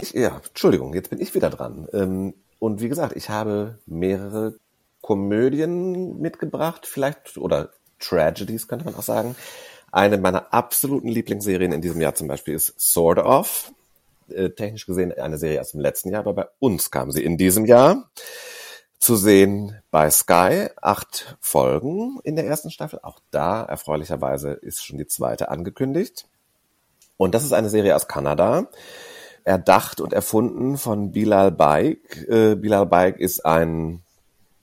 Ich, ja, Entschuldigung, jetzt bin ich wieder dran. Ähm, und wie gesagt, ich habe mehrere Komödien mitgebracht, vielleicht, oder Tragedies könnte man auch sagen. Eine meiner absoluten Lieblingsserien in diesem Jahr zum Beispiel ist Sword Off. Äh, technisch gesehen eine Serie aus dem letzten Jahr, aber bei uns kam sie in diesem Jahr. Zu sehen bei Sky, acht Folgen in der ersten Staffel. Auch da, erfreulicherweise, ist schon die zweite angekündigt. Und das ist eine Serie aus Kanada erdacht und erfunden von Bilal Baik. Äh, Bilal Baik ist ein,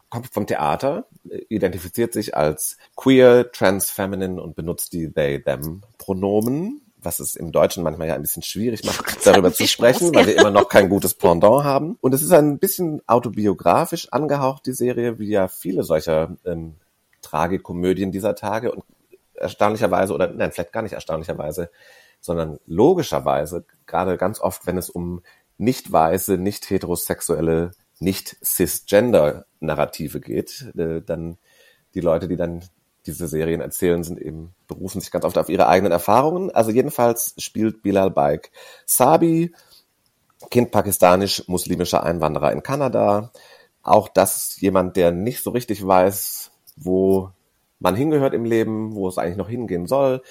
kommt vom Theater, identifiziert sich als queer, trans, feminine und benutzt die they, them Pronomen. was es im Deutschen manchmal ja ein bisschen schwierig macht, darüber zu sprechen, weil wir immer noch kein gutes Pendant haben. Und es ist ein bisschen autobiografisch angehaucht, die Serie, wie ja viele solcher ähm, Tragikomödien dieser Tage und erstaunlicherweise, oder nein, vielleicht gar nicht erstaunlicherweise, sondern logischerweise, gerade ganz oft, wenn es um nicht weiße, nicht heterosexuelle, nicht cisgender Narrative geht, äh, dann die Leute, die dann diese Serien erzählen, sind eben, berufen sich ganz oft auf ihre eigenen Erfahrungen. Also jedenfalls spielt Bilal Baik Sabi, Kind pakistanisch-muslimischer Einwanderer in Kanada. Auch das jemand, der nicht so richtig weiß, wo man hingehört im Leben, wo es eigentlich noch hingehen soll.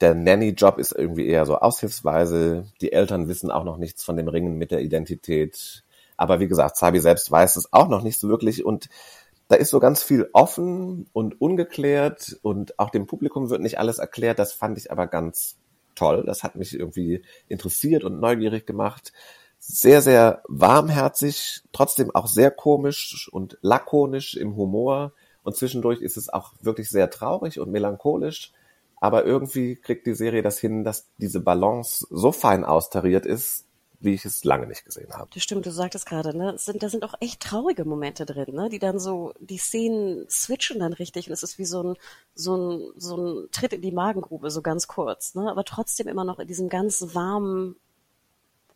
Der Nanny-Job ist irgendwie eher so aushilfsweise. Die Eltern wissen auch noch nichts von dem Ringen mit der Identität. Aber wie gesagt, Sabi selbst weiß es auch noch nicht so wirklich und da ist so ganz viel offen und ungeklärt und auch dem Publikum wird nicht alles erklärt. Das fand ich aber ganz toll. Das hat mich irgendwie interessiert und neugierig gemacht. Sehr, sehr warmherzig, trotzdem auch sehr komisch und lakonisch im Humor. Und zwischendurch ist es auch wirklich sehr traurig und melancholisch. Aber irgendwie kriegt die Serie das hin, dass diese Balance so fein austariert ist, wie ich es lange nicht gesehen habe. Das stimmt, du sagtest gerade, ne? Sind, da sind auch echt traurige Momente drin, ne? Die dann so, die Szenen switchen dann richtig und es ist wie so ein, so ein, so ein Tritt in die Magengrube, so ganz kurz, ne? Aber trotzdem immer noch in diesem ganz warmen,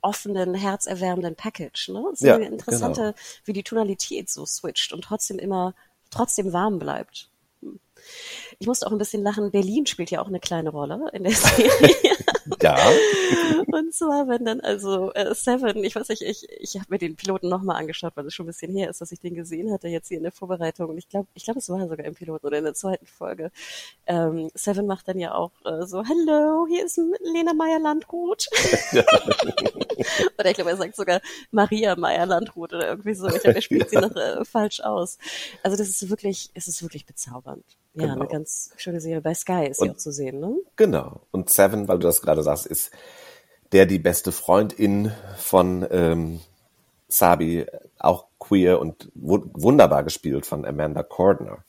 offenen, herzerwärmenden Package, ne? Das ist Ja, eine interessante, genau. wie die Tonalität so switcht und trotzdem immer, trotzdem warm bleibt. Ich musste auch ein bisschen lachen. Berlin spielt ja auch eine kleine Rolle in der Serie. Ja, Und zwar, wenn dann also äh, Seven, ich weiß nicht, ich, ich habe mir den Piloten nochmal angeschaut, weil es schon ein bisschen her ist, dass ich den gesehen hatte, jetzt hier in der Vorbereitung. Und ich glaube, ich glaube, es war sogar im Piloten oder in der zweiten Folge. Ähm, Seven macht dann ja auch äh, so, Hallo, hier ist Lena Meyer-Landrut. oder ich glaube, er sagt sogar Maria Meyer-Landrut oder irgendwie so. Ich glaube, er spielt sie noch äh, falsch aus. Also das ist wirklich, es ist wirklich bezaubernd. Ja, Genau. eine ganz schöne Serie. Bei Sky ist sie Und- auch zu sehen, ne? genau. Und Seven, weil du das gerade sagst, ist der die beste Freundin von ähm, Sabi, auch queer und wu wunderbar gespielt von Amanda Cordner,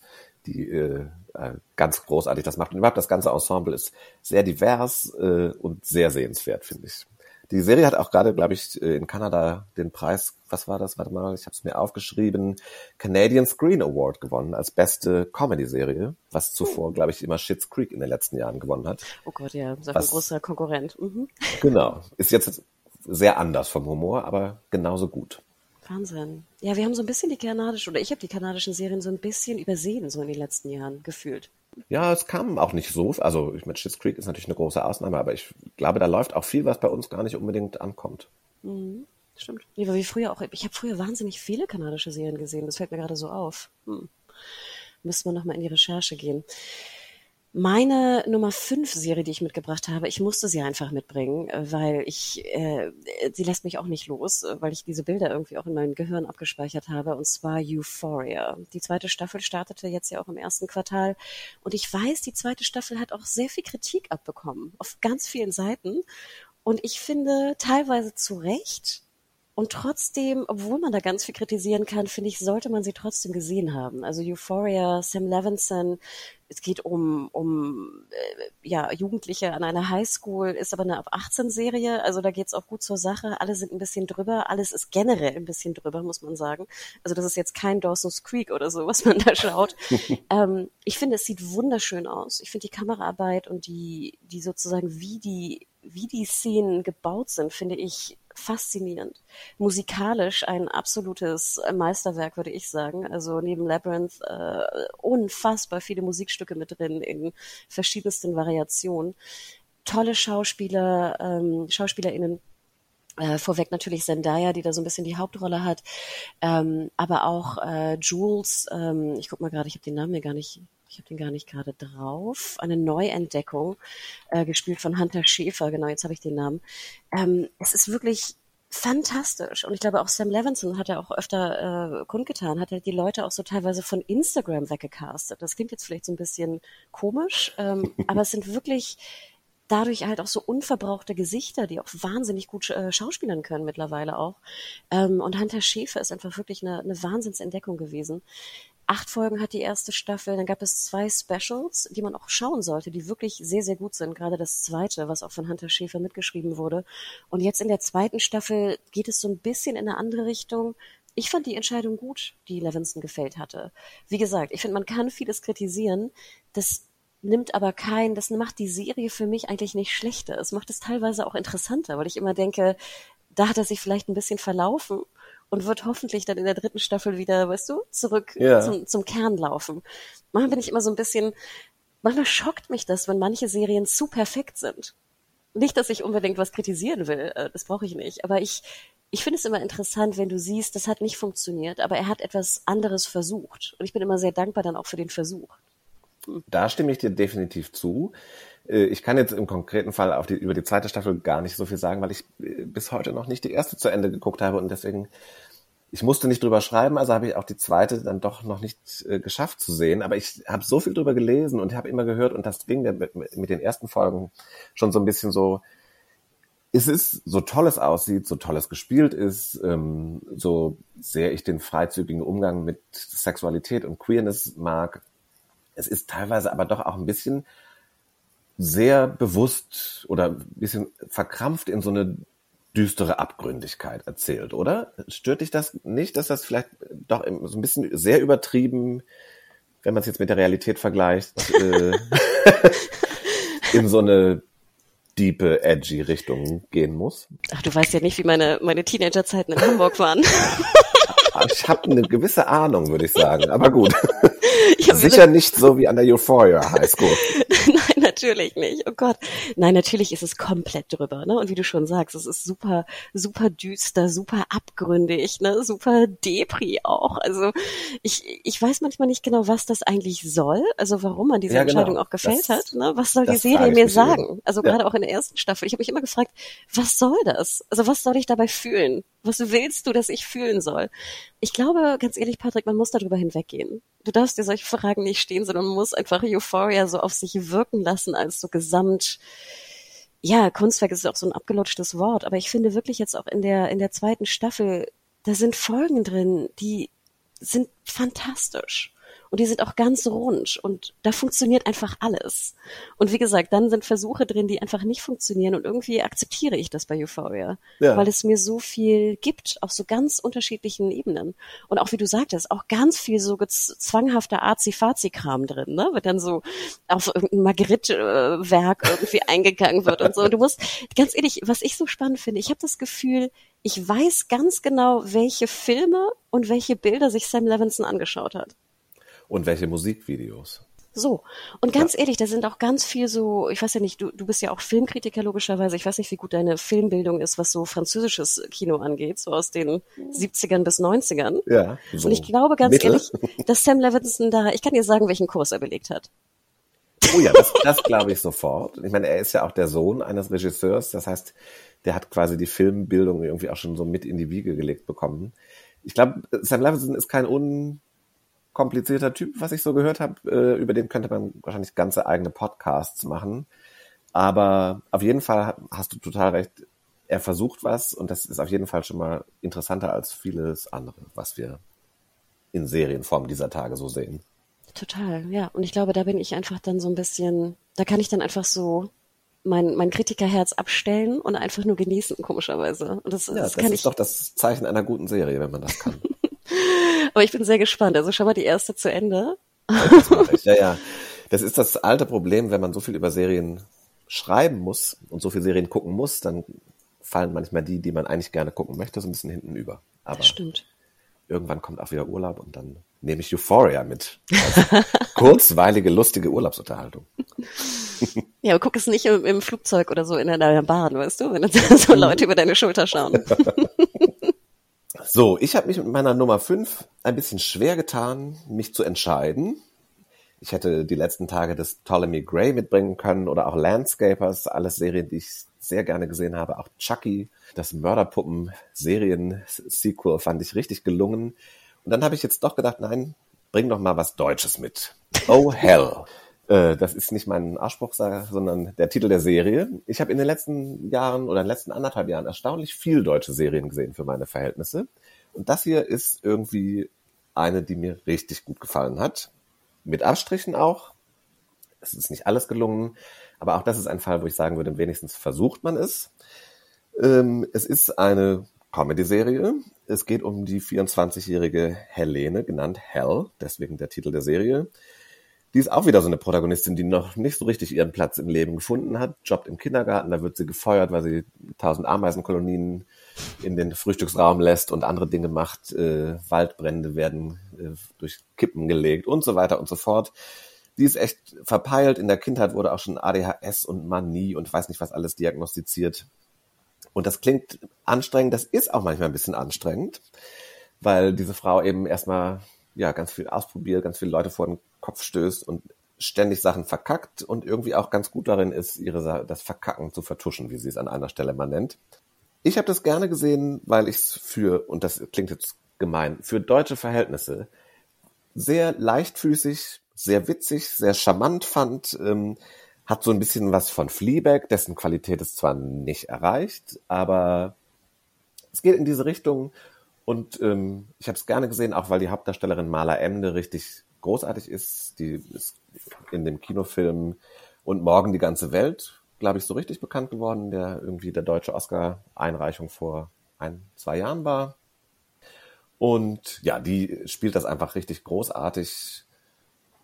die äh, äh, ganz großartig das macht. Und überhaupt das ganze Ensemble ist sehr divers äh, und sehr sehenswert, finde ich. Die Serie hat auch gerade, glaube ich, äh, in Kanada den Preis, was war das? Warte mal, ich habe es mir aufgeschrieben, Canadian Screen Award gewonnen als beste Comedy-Serie, was zuvor, glaube ich, immer Schitt's Creek in den letzten Jahren gewonnen hat. Oh Gott, ja, das ist ein Was- großer Konkurrent. Mhm. Genau. Ist jetzt sehr anders vom Humor, aber genauso gut. Wahnsinn. Ja, wir haben so ein bisschen die kanadischen, oder ich habe die kanadischen Serien so ein bisschen übersehen, so in den letzten Jahren, gefühlt. Ja, es kam auch nicht so, also ich meine, Schitt's Creek ist natürlich eine große Ausnahme, aber ich glaube, da läuft auch viel, was bei uns gar nicht unbedingt ankommt. Stimmt. Nee, weil wir früher auch, ich habe früher wahnsinnig viele kanadische Serien gesehen, das fällt mir gerade so auf. Hm. Müssen wir nochmal in die Recherche gehen. Meine Nummer 5 Serie, die ich mitgebracht habe, ich musste sie einfach mitbringen, äh, weil ich, äh, sie lässt mich auch nicht los, äh, weil ich diese Bilder irgendwie auch in meinem Gehirn abgespeichert habe, und zwar Euphoria. Die zweite Staffel startete jetzt ja auch im ersten Quartal und ich weiß, die zweite Staffel hat auch sehr viel Kritik abbekommen, auf ganz vielen Seiten. Und ich finde teilweise zu Recht, und trotzdem, obwohl man da ganz viel kritisieren kann, finde ich, sollte man sie trotzdem gesehen haben. Also Euphoria, Sam Levinson, es geht um, um äh, ja, Jugendliche an einer Highschool, ist aber eine ab 18 Serie, also da geht's auch gut zur Sache. Alle sind ein bisschen drüber, alles ist generell ein bisschen drüber, muss man sagen. Also das ist jetzt kein Dawson's Creek oder so, was man da schaut. ähm, ich finde, es sieht wunderschön aus. Ich finde die Kameraarbeit und die, die sozusagen, wie die, wie die Szenen gebaut sind, finde ich faszinierend. Musikalisch ein absolutes Meisterwerk, würde ich sagen. Also neben Labyrinth äh, unfassbar viele Musikstücke mit drin in verschiedensten Variationen. Tolle Schauspieler, ähm, SchauspielerInnen. Äh, vorweg natürlich Zendaya, die da so ein bisschen die Hauptrolle hat, ähm, aber auch äh, Jules. Ähm, ich guck mal gerade, ich habe den Namen mir gar nicht, ich habe den gar nicht gerade drauf. Eine Neuentdeckung, äh, gespielt von Hunter Schäfer. Genau, jetzt habe ich den Namen. Ähm, es ist wirklich fantastisch. Und ich glaube, auch Sam Levinson hat er auch öfter äh, kundgetan, hat er die Leute auch so teilweise von Instagram weggecastet. Das klingt jetzt vielleicht so ein bisschen komisch, ähm, aber es sind wirklich dadurch halt auch so unverbrauchte Gesichter, die auch wahnsinnig gut äh, schauspielern können mittlerweile auch. Ähm, und Hunter Schäfer ist einfach wirklich eine, eine Wahnsinnsentdeckung gewesen. Acht Folgen hat die erste Staffel, dann gab es zwei Specials, die man auch schauen sollte, die wirklich sehr, sehr gut sind. Gerade das zweite, was auch von Hunter Schäfer mitgeschrieben wurde. Und jetzt in der zweiten Staffel geht es so ein bisschen in eine andere Richtung. Ich fand die Entscheidung gut, die Levinson gefällt hatte. Wie gesagt, ich finde, man kann vieles kritisieren. Das nimmt aber kein, das macht die Serie für mich eigentlich nicht schlechter. Es macht es teilweise auch interessanter, weil ich immer denke, da hat er sich vielleicht ein bisschen verlaufen und wird hoffentlich dann in der dritten Staffel wieder, weißt du, zurück Ja. zum, zum Kern laufen. Manchmal bin ich immer so ein bisschen, manchmal schockt mich das, wenn manche Serien zu perfekt sind. Nicht, dass ich unbedingt was kritisieren will, äh, das brauche ich nicht, aber ich, ich finde es immer interessant, wenn du siehst, das hat nicht funktioniert, aber er hat etwas anderes versucht. Und ich bin immer sehr dankbar dann auch für den Versuch. Da stimme ich dir definitiv zu. Äh, Ich kann jetzt im konkreten Fall auf die, über die zweite Staffel gar nicht so viel sagen, weil ich äh, bis heute noch nicht die erste zu Ende geguckt habe und deswegen, ich musste nicht drüber schreiben, also habe ich auch die zweite dann doch noch nicht äh, geschafft zu sehen. Aber ich habe so viel drüber gelesen und habe immer gehört und das ging mit, mit den ersten Folgen schon so ein bisschen so, es ist, so toll es aussieht, so toll es gespielt ist, ähm, so sehr ich den freizügigen Umgang mit Sexualität und Queerness mag, es ist teilweise aber doch auch ein bisschen sehr bewusst oder ein bisschen verkrampft in so eine düstere Abgründigkeit erzählt, oder? Stört dich das nicht, dass das vielleicht doch so ein bisschen sehr übertrieben, wenn man es jetzt mit der Realität vergleicht, äh, in so eine diepe, edgy Richtung gehen muss? Ach, du weißt ja nicht, wie meine, meine Teenagerzeiten in Hamburg waren. Ich habe eine gewisse Ahnung, würde ich sagen, aber gut. Sicher nicht so wie an der Euphoria High School. Nein, natürlich nicht. Oh Gott. Nein, natürlich ist es komplett drüber, ne? Und wie du schon sagst, es ist super, super düster, super abgründig, ne? Super Depri auch. Also ich, ich weiß manchmal nicht genau, was das eigentlich soll, also warum man diese Ja, genau. Entscheidung auch gefällt Das- hat, ne? Was soll die Serie mir sagen? Also Ja. gerade auch in der ersten Staffel. Ich habe mich immer gefragt, was soll das? Also was soll ich dabei fühlen? Was willst du, dass ich fühlen soll? Ich glaube, ganz ehrlich, Patrick, man muss darüber hinweggehen. Du darfst dir solche Fragen nicht stehen, sondern muss einfach Euphoria so auf sich wirken lassen als so gesamt, ja, Kunstwerk ist auch so ein abgelutschtes Wort, aber ich finde wirklich jetzt auch in der, in der zweiten Staffel, da sind Folgen drin, die sind fantastisch. Und die sind auch ganz rund und da funktioniert einfach alles. Und wie gesagt, dann sind Versuche drin, die einfach nicht funktionieren und irgendwie akzeptiere ich das bei Euphoria, Ja. weil es mir so viel gibt auf so ganz unterschiedlichen Ebenen. Und auch wie du sagtest, auch ganz viel so zwanghafter Arzi-Fazi-Kram drin, ne? Wenn dann so auf irgendein Magritte-Werk irgendwie eingegangen wird und so. Und du musst, ganz ehrlich, was ich so spannend finde, ich habe das Gefühl, ich weiß ganz genau, welche Filme und welche Bilder sich Sam Levinson angeschaut hat. Und welche Musikvideos? So. Und ganz ehrlich, da sind auch ganz viel so, ich weiß ja nicht, du, du bist ja auch Filmkritiker logischerweise. Ich weiß nicht, wie gut deine Filmbildung ist, was so französisches Kino angeht, so aus den 70ern bis 90ern. Ja, so Und ich glaube ganz Mittel. ehrlich, dass Sam Levinson da, ich kann dir sagen, welchen Kurs er belegt hat. Oh ja, das, das glaube ich sofort. Ich meine, er ist ja auch der Sohn eines Regisseurs. Das heißt, der hat quasi die Filmbildung irgendwie auch schon so mit in die Wiege gelegt bekommen. Ich glaube, Sam Levinson ist kein unkomplizierter Typ, was ich so gehört habe. Äh, über den könnte man wahrscheinlich ganze eigene Podcasts machen. Aber auf jeden Fall hast du total recht. Er versucht was und das ist auf jeden Fall schon mal interessanter als vieles andere, was wir in Serienform dieser Tage so sehen. Total, ja. Und ich glaube, da bin ich einfach dann so ein bisschen, da kann ich dann einfach so mein, mein Kritikerherz abstellen und einfach nur genießen, komischerweise. Und das, Ja, das das kann ist ich, doch das Zeichen einer guten Serie, wenn man das kann. aber ich bin sehr gespannt. Also schau mal die erste zu Ende. Das mache ich. Ja, ja. Das ist das alte Problem, wenn man so viel über Serien schreiben muss und so viel Serien gucken muss, dann fallen manchmal die, die man eigentlich gerne gucken möchte, so ein bisschen hinten über. Aber Stimmt. irgendwann kommt auch wieder Urlaub und dann nehme ich Euphoria mit. Als kurzweilige, lustige Urlaubsunterhaltung. Ja, aber guck es nicht im, im Flugzeug oder so in einer Bahn, weißt du, wenn dann so Leute über deine Schulter schauen. So, ich habe mich mit meiner Nummer 5 ein bisschen schwer getan, mich zu entscheiden. Ich hätte die letzten Tage das Ptolemy Gray mitbringen können oder auch Landscapers, alles Serien, die ich sehr gerne gesehen habe. Auch Chucky, das Mörderpuppen-Serien-Sequel fand ich richtig gelungen. Und dann habe ich jetzt doch gedacht, nein, bring doch mal was Deutsches mit. Oh Hell. Äh, Das ist nicht mein Ausspruch, sondern der Titel der Serie. Ich habe in den letzten Jahren oder in den letzten anderthalb Jahren erstaunlich viel deutsche Serien gesehen für meine Verhältnisse. Und das hier ist irgendwie eine, die mir richtig gut gefallen hat. Mit Abstrichen auch. Es ist nicht alles gelungen, aber auch das ist ein Fall, wo ich sagen würde, wenigstens versucht man es. Ähm, es ist eine Comedy-Serie. Es geht um die 24-jährige Helene, genannt Hell, deswegen der Titel der Serie. Die ist auch wieder so eine Protagonistin, die noch nicht so richtig ihren Platz im Leben gefunden hat. Jobbt im Kindergarten, da wird sie gefeuert, weil sie tausend Ameisenkolonien in den Frühstücksraum lässt und andere Dinge macht. Äh, Waldbrände werden äh, durch Kippen gelegt und so weiter und so fort. Die ist echt verpeilt. In der Kindheit wurde auch schon ADHS und Manie und weiß nicht was alles diagnostiziert. Und das klingt anstrengend, das ist auch manchmal ein bisschen anstrengend, weil diese Frau eben erstmal ja ganz viel ausprobiert, ganz viele Leute vor den Kopf stößt und ständig Sachen verkackt und irgendwie auch ganz gut darin ist, ihre das Verkacken zu vertuschen, wie sie es an einer Stelle mal nennt. Ich habe das gerne gesehen, weil ich es für, und das klingt jetzt gemein, für deutsche Verhältnisse sehr leichtfüßig, sehr witzig, sehr charmant fand. Ähm, hat so ein bisschen was von Fleabag, dessen Qualität es zwar nicht erreicht, aber es geht in diese Richtung und ähm, ich habe es gerne gesehen, auch weil die Hauptdarstellerin Marla Emde richtig großartig ist. Die ist in dem Kinofilm und morgen die ganze Welt, glaube ich, so richtig bekannt geworden, der irgendwie der deutsche Oscar-Einreichung vor ein, zwei Jahren war. Und ja, die spielt das einfach richtig großartig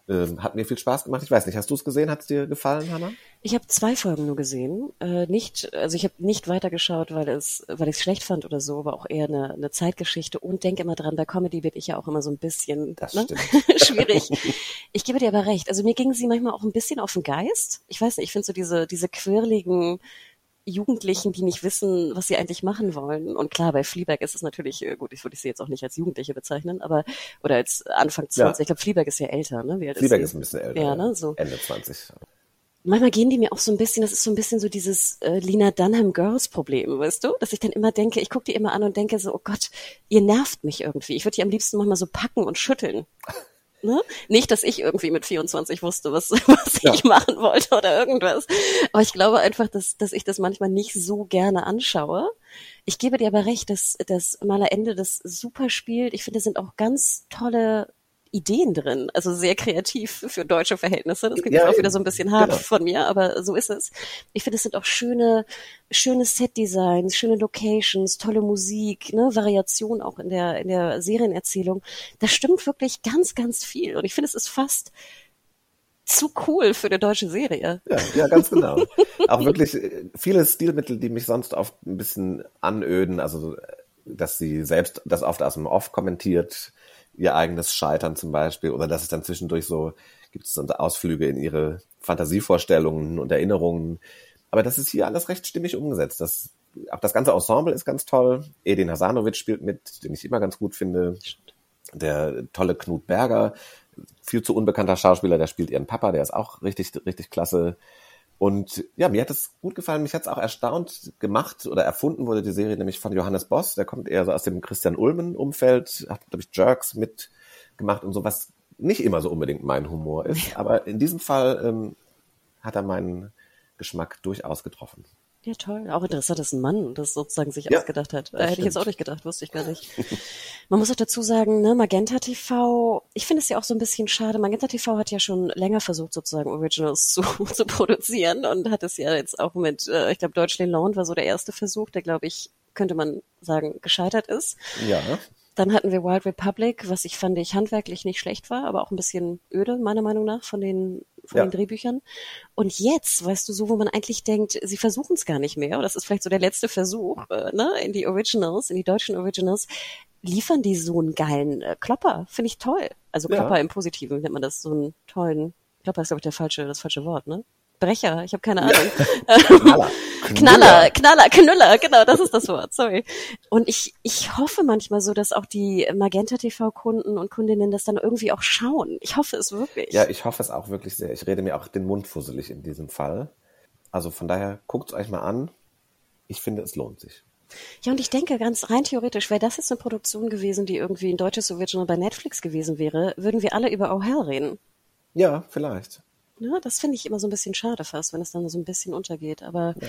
ähm, hat mir viel Spaß gemacht. Ich weiß nicht, hast du es gesehen? Hat es dir gefallen, Hanna? Ich habe zwei Folgen nur gesehen. Äh, nicht, also ich habe nicht weitergeschaut, weil es, weil ich es schlecht fand oder so, aber auch eher eine, eine Zeitgeschichte. Und denke immer dran, bei Comedy bin ich ja auch immer so ein bisschen das ne? schwierig. Ich gebe dir aber recht. Also mir ging sie manchmal auch ein bisschen auf den Geist. Ich weiß nicht, ich finde so diese, diese quirligen Jugendlichen, die nicht wissen, was sie eigentlich machen wollen. Und klar, bei Fleabag ist es natürlich, äh, gut, ich würde sie jetzt auch nicht als Jugendliche bezeichnen, aber, oder als Anfang 20. Ja. Ich glaube, Fleabag ist ja älter, ne? Wie Fleabag ist, ist ein bisschen älter. Ja, ne? So. Ende 20. Manchmal gehen die mir auch so ein bisschen, das ist so ein bisschen so dieses äh, Lina Dunham Girls Problem, weißt du? Dass ich dann immer denke, ich gucke die immer an und denke so, oh Gott, ihr nervt mich irgendwie. Ich würde die am liebsten manchmal so packen und schütteln. Ne? Nicht, dass ich irgendwie mit 24 wusste, was, was ja. ich machen wollte oder irgendwas. Aber ich glaube einfach, dass, dass ich das manchmal nicht so gerne anschaue. Ich gebe dir aber recht, dass, dass Maler Ende das super spielt. Ich finde, es sind auch ganz tolle Ideen drin, also sehr kreativ für deutsche Verhältnisse. Das klingt ja, auch wieder so ein bisschen hart genau. von mir, aber so ist es. Ich finde, es sind auch schöne, schöne Set-Designs, schöne Locations, tolle Musik, ne, Variation auch in der, in der Serienerzählung. Das stimmt wirklich ganz, ganz viel. Und ich finde, es ist fast zu cool für eine deutsche Serie. Ja, ja ganz genau. auch wirklich äh, viele Stilmittel, die mich sonst oft ein bisschen anöden, also dass sie selbst das oft aus dem Off kommentiert, ihr eigenes Scheitern zum Beispiel oder dass es dann zwischendurch so gibt es Ausflüge in ihre Fantasievorstellungen und Erinnerungen. Aber das ist hier alles recht stimmig umgesetzt. Das, auch das ganze Ensemble ist ganz toll. Edin Hasanovic spielt mit, den ich immer ganz gut finde. Der tolle Knut Berger, viel zu unbekannter Schauspieler, der spielt ihren Papa, der ist auch richtig, richtig klasse. Und ja, mir hat es gut gefallen. Mich hat es auch erstaunt gemacht oder erfunden wurde die Serie nämlich von Johannes Boss. Der kommt eher so aus dem Christian Ulmen-Umfeld, hat, glaube ich, Jerks mitgemacht und so, was nicht immer so unbedingt mein Humor ist. Aber in diesem Fall ähm, hat er meinen Geschmack durchaus getroffen. Ja, toll. Auch interessant, dass ein Mann das sozusagen sich ja, ausgedacht hat. Äh, hätte ich jetzt auch nicht gedacht, wusste ich gar nicht. Man muss auch dazu sagen, ne, Magenta TV, ich finde es ja auch so ein bisschen schade. Magenta TV hat ja schon länger versucht, sozusagen Originals zu, zu produzieren und hat es ja jetzt auch mit, äh, ich glaube, Deutschland war so der erste Versuch, der, glaube ich, könnte man sagen, gescheitert ist. Ja. Dann hatten wir Wild Republic, was ich fand ich handwerklich nicht schlecht war, aber auch ein bisschen öde, meiner Meinung nach, von den, von ja. den Drehbüchern. Und jetzt, weißt du, so, wo man eigentlich denkt, sie versuchen es gar nicht mehr, oder das ist vielleicht so der letzte Versuch, äh, ne, in die Originals, in die deutschen Originals, liefern die so einen geilen äh, Klopper. Finde ich toll. Also Klopper ja. im Positiven nennt man das, so einen tollen, Klopper ist, glaube ich, der falsche, das falsche Wort, ne? Brecher, ich habe keine Ahnung. Knaller. Knaller, Knaller, Knüller, genau, das ist das Wort, sorry. Und ich, ich hoffe manchmal so, dass auch die Magenta TV-Kunden und Kundinnen das dann irgendwie auch schauen. Ich hoffe es wirklich. Ja, ich hoffe es auch wirklich sehr. Ich rede mir auch den Mund fusselig in diesem Fall. Also von daher, guckt es euch mal an. Ich finde, es lohnt sich. Ja, und ich denke ganz rein theoretisch, wäre das jetzt eine Produktion gewesen, die irgendwie ein deutsches Original bei Netflix gewesen wäre, würden wir alle über Oh Hell reden. Ja, vielleicht. Ja, das finde ich immer so ein bisschen schade fast, wenn es dann so ein bisschen untergeht. Aber ja.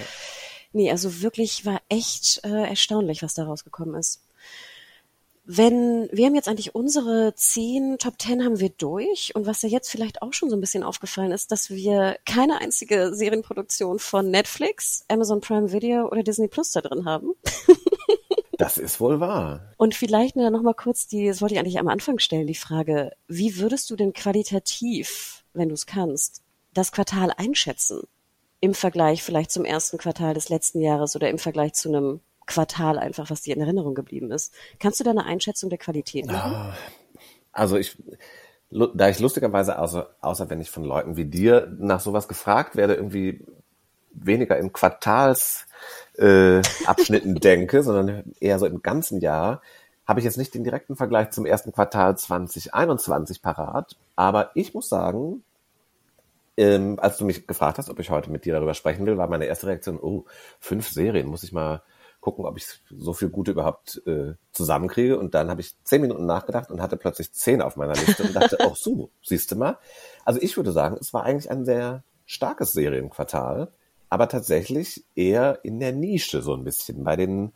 nee, also wirklich war echt äh, erstaunlich, was da rausgekommen ist. wenn wir haben jetzt eigentlich unsere zehn Top Ten haben wir durch und was ja jetzt vielleicht auch schon so ein bisschen aufgefallen ist, dass wir keine einzige Serienproduktion von Netflix, Amazon Prime Video oder Disney Plus da drin haben. Das ist wohl wahr. Und vielleicht nur noch mal kurz die, das wollte ich eigentlich am Anfang stellen, die Frage, wie würdest du denn qualitativ, wenn du es kannst, das Quartal einschätzen? Im Vergleich vielleicht zum ersten Quartal des letzten Jahres oder im Vergleich zu einem Quartal einfach, was dir in Erinnerung geblieben ist. Kannst du da eine Einschätzung der Qualität machen? Ah, also ich, da ich lustigerweise, außer, außer wenn ich von Leuten wie dir nach sowas gefragt werde, irgendwie weniger in Quartalsabschnitten äh, denke, sondern eher so im ganzen Jahr, habe ich jetzt nicht den direkten Vergleich zum ersten Quartal 2021 parat. Aber ich muss sagen, ähm, als du mich gefragt hast, ob ich heute mit dir darüber sprechen will, war meine erste Reaktion, oh, fünf Serien, muss ich mal gucken, ob ich so viel Gute überhaupt äh, zusammenkriege. Und dann habe ich zehn Minuten nachgedacht und hatte plötzlich zehn auf meiner Liste und dachte, oh so, siehst du mal. Also ich würde sagen, es war eigentlich ein sehr starkes Serienquartal, aber tatsächlich eher in der Nische so ein bisschen. Bei den,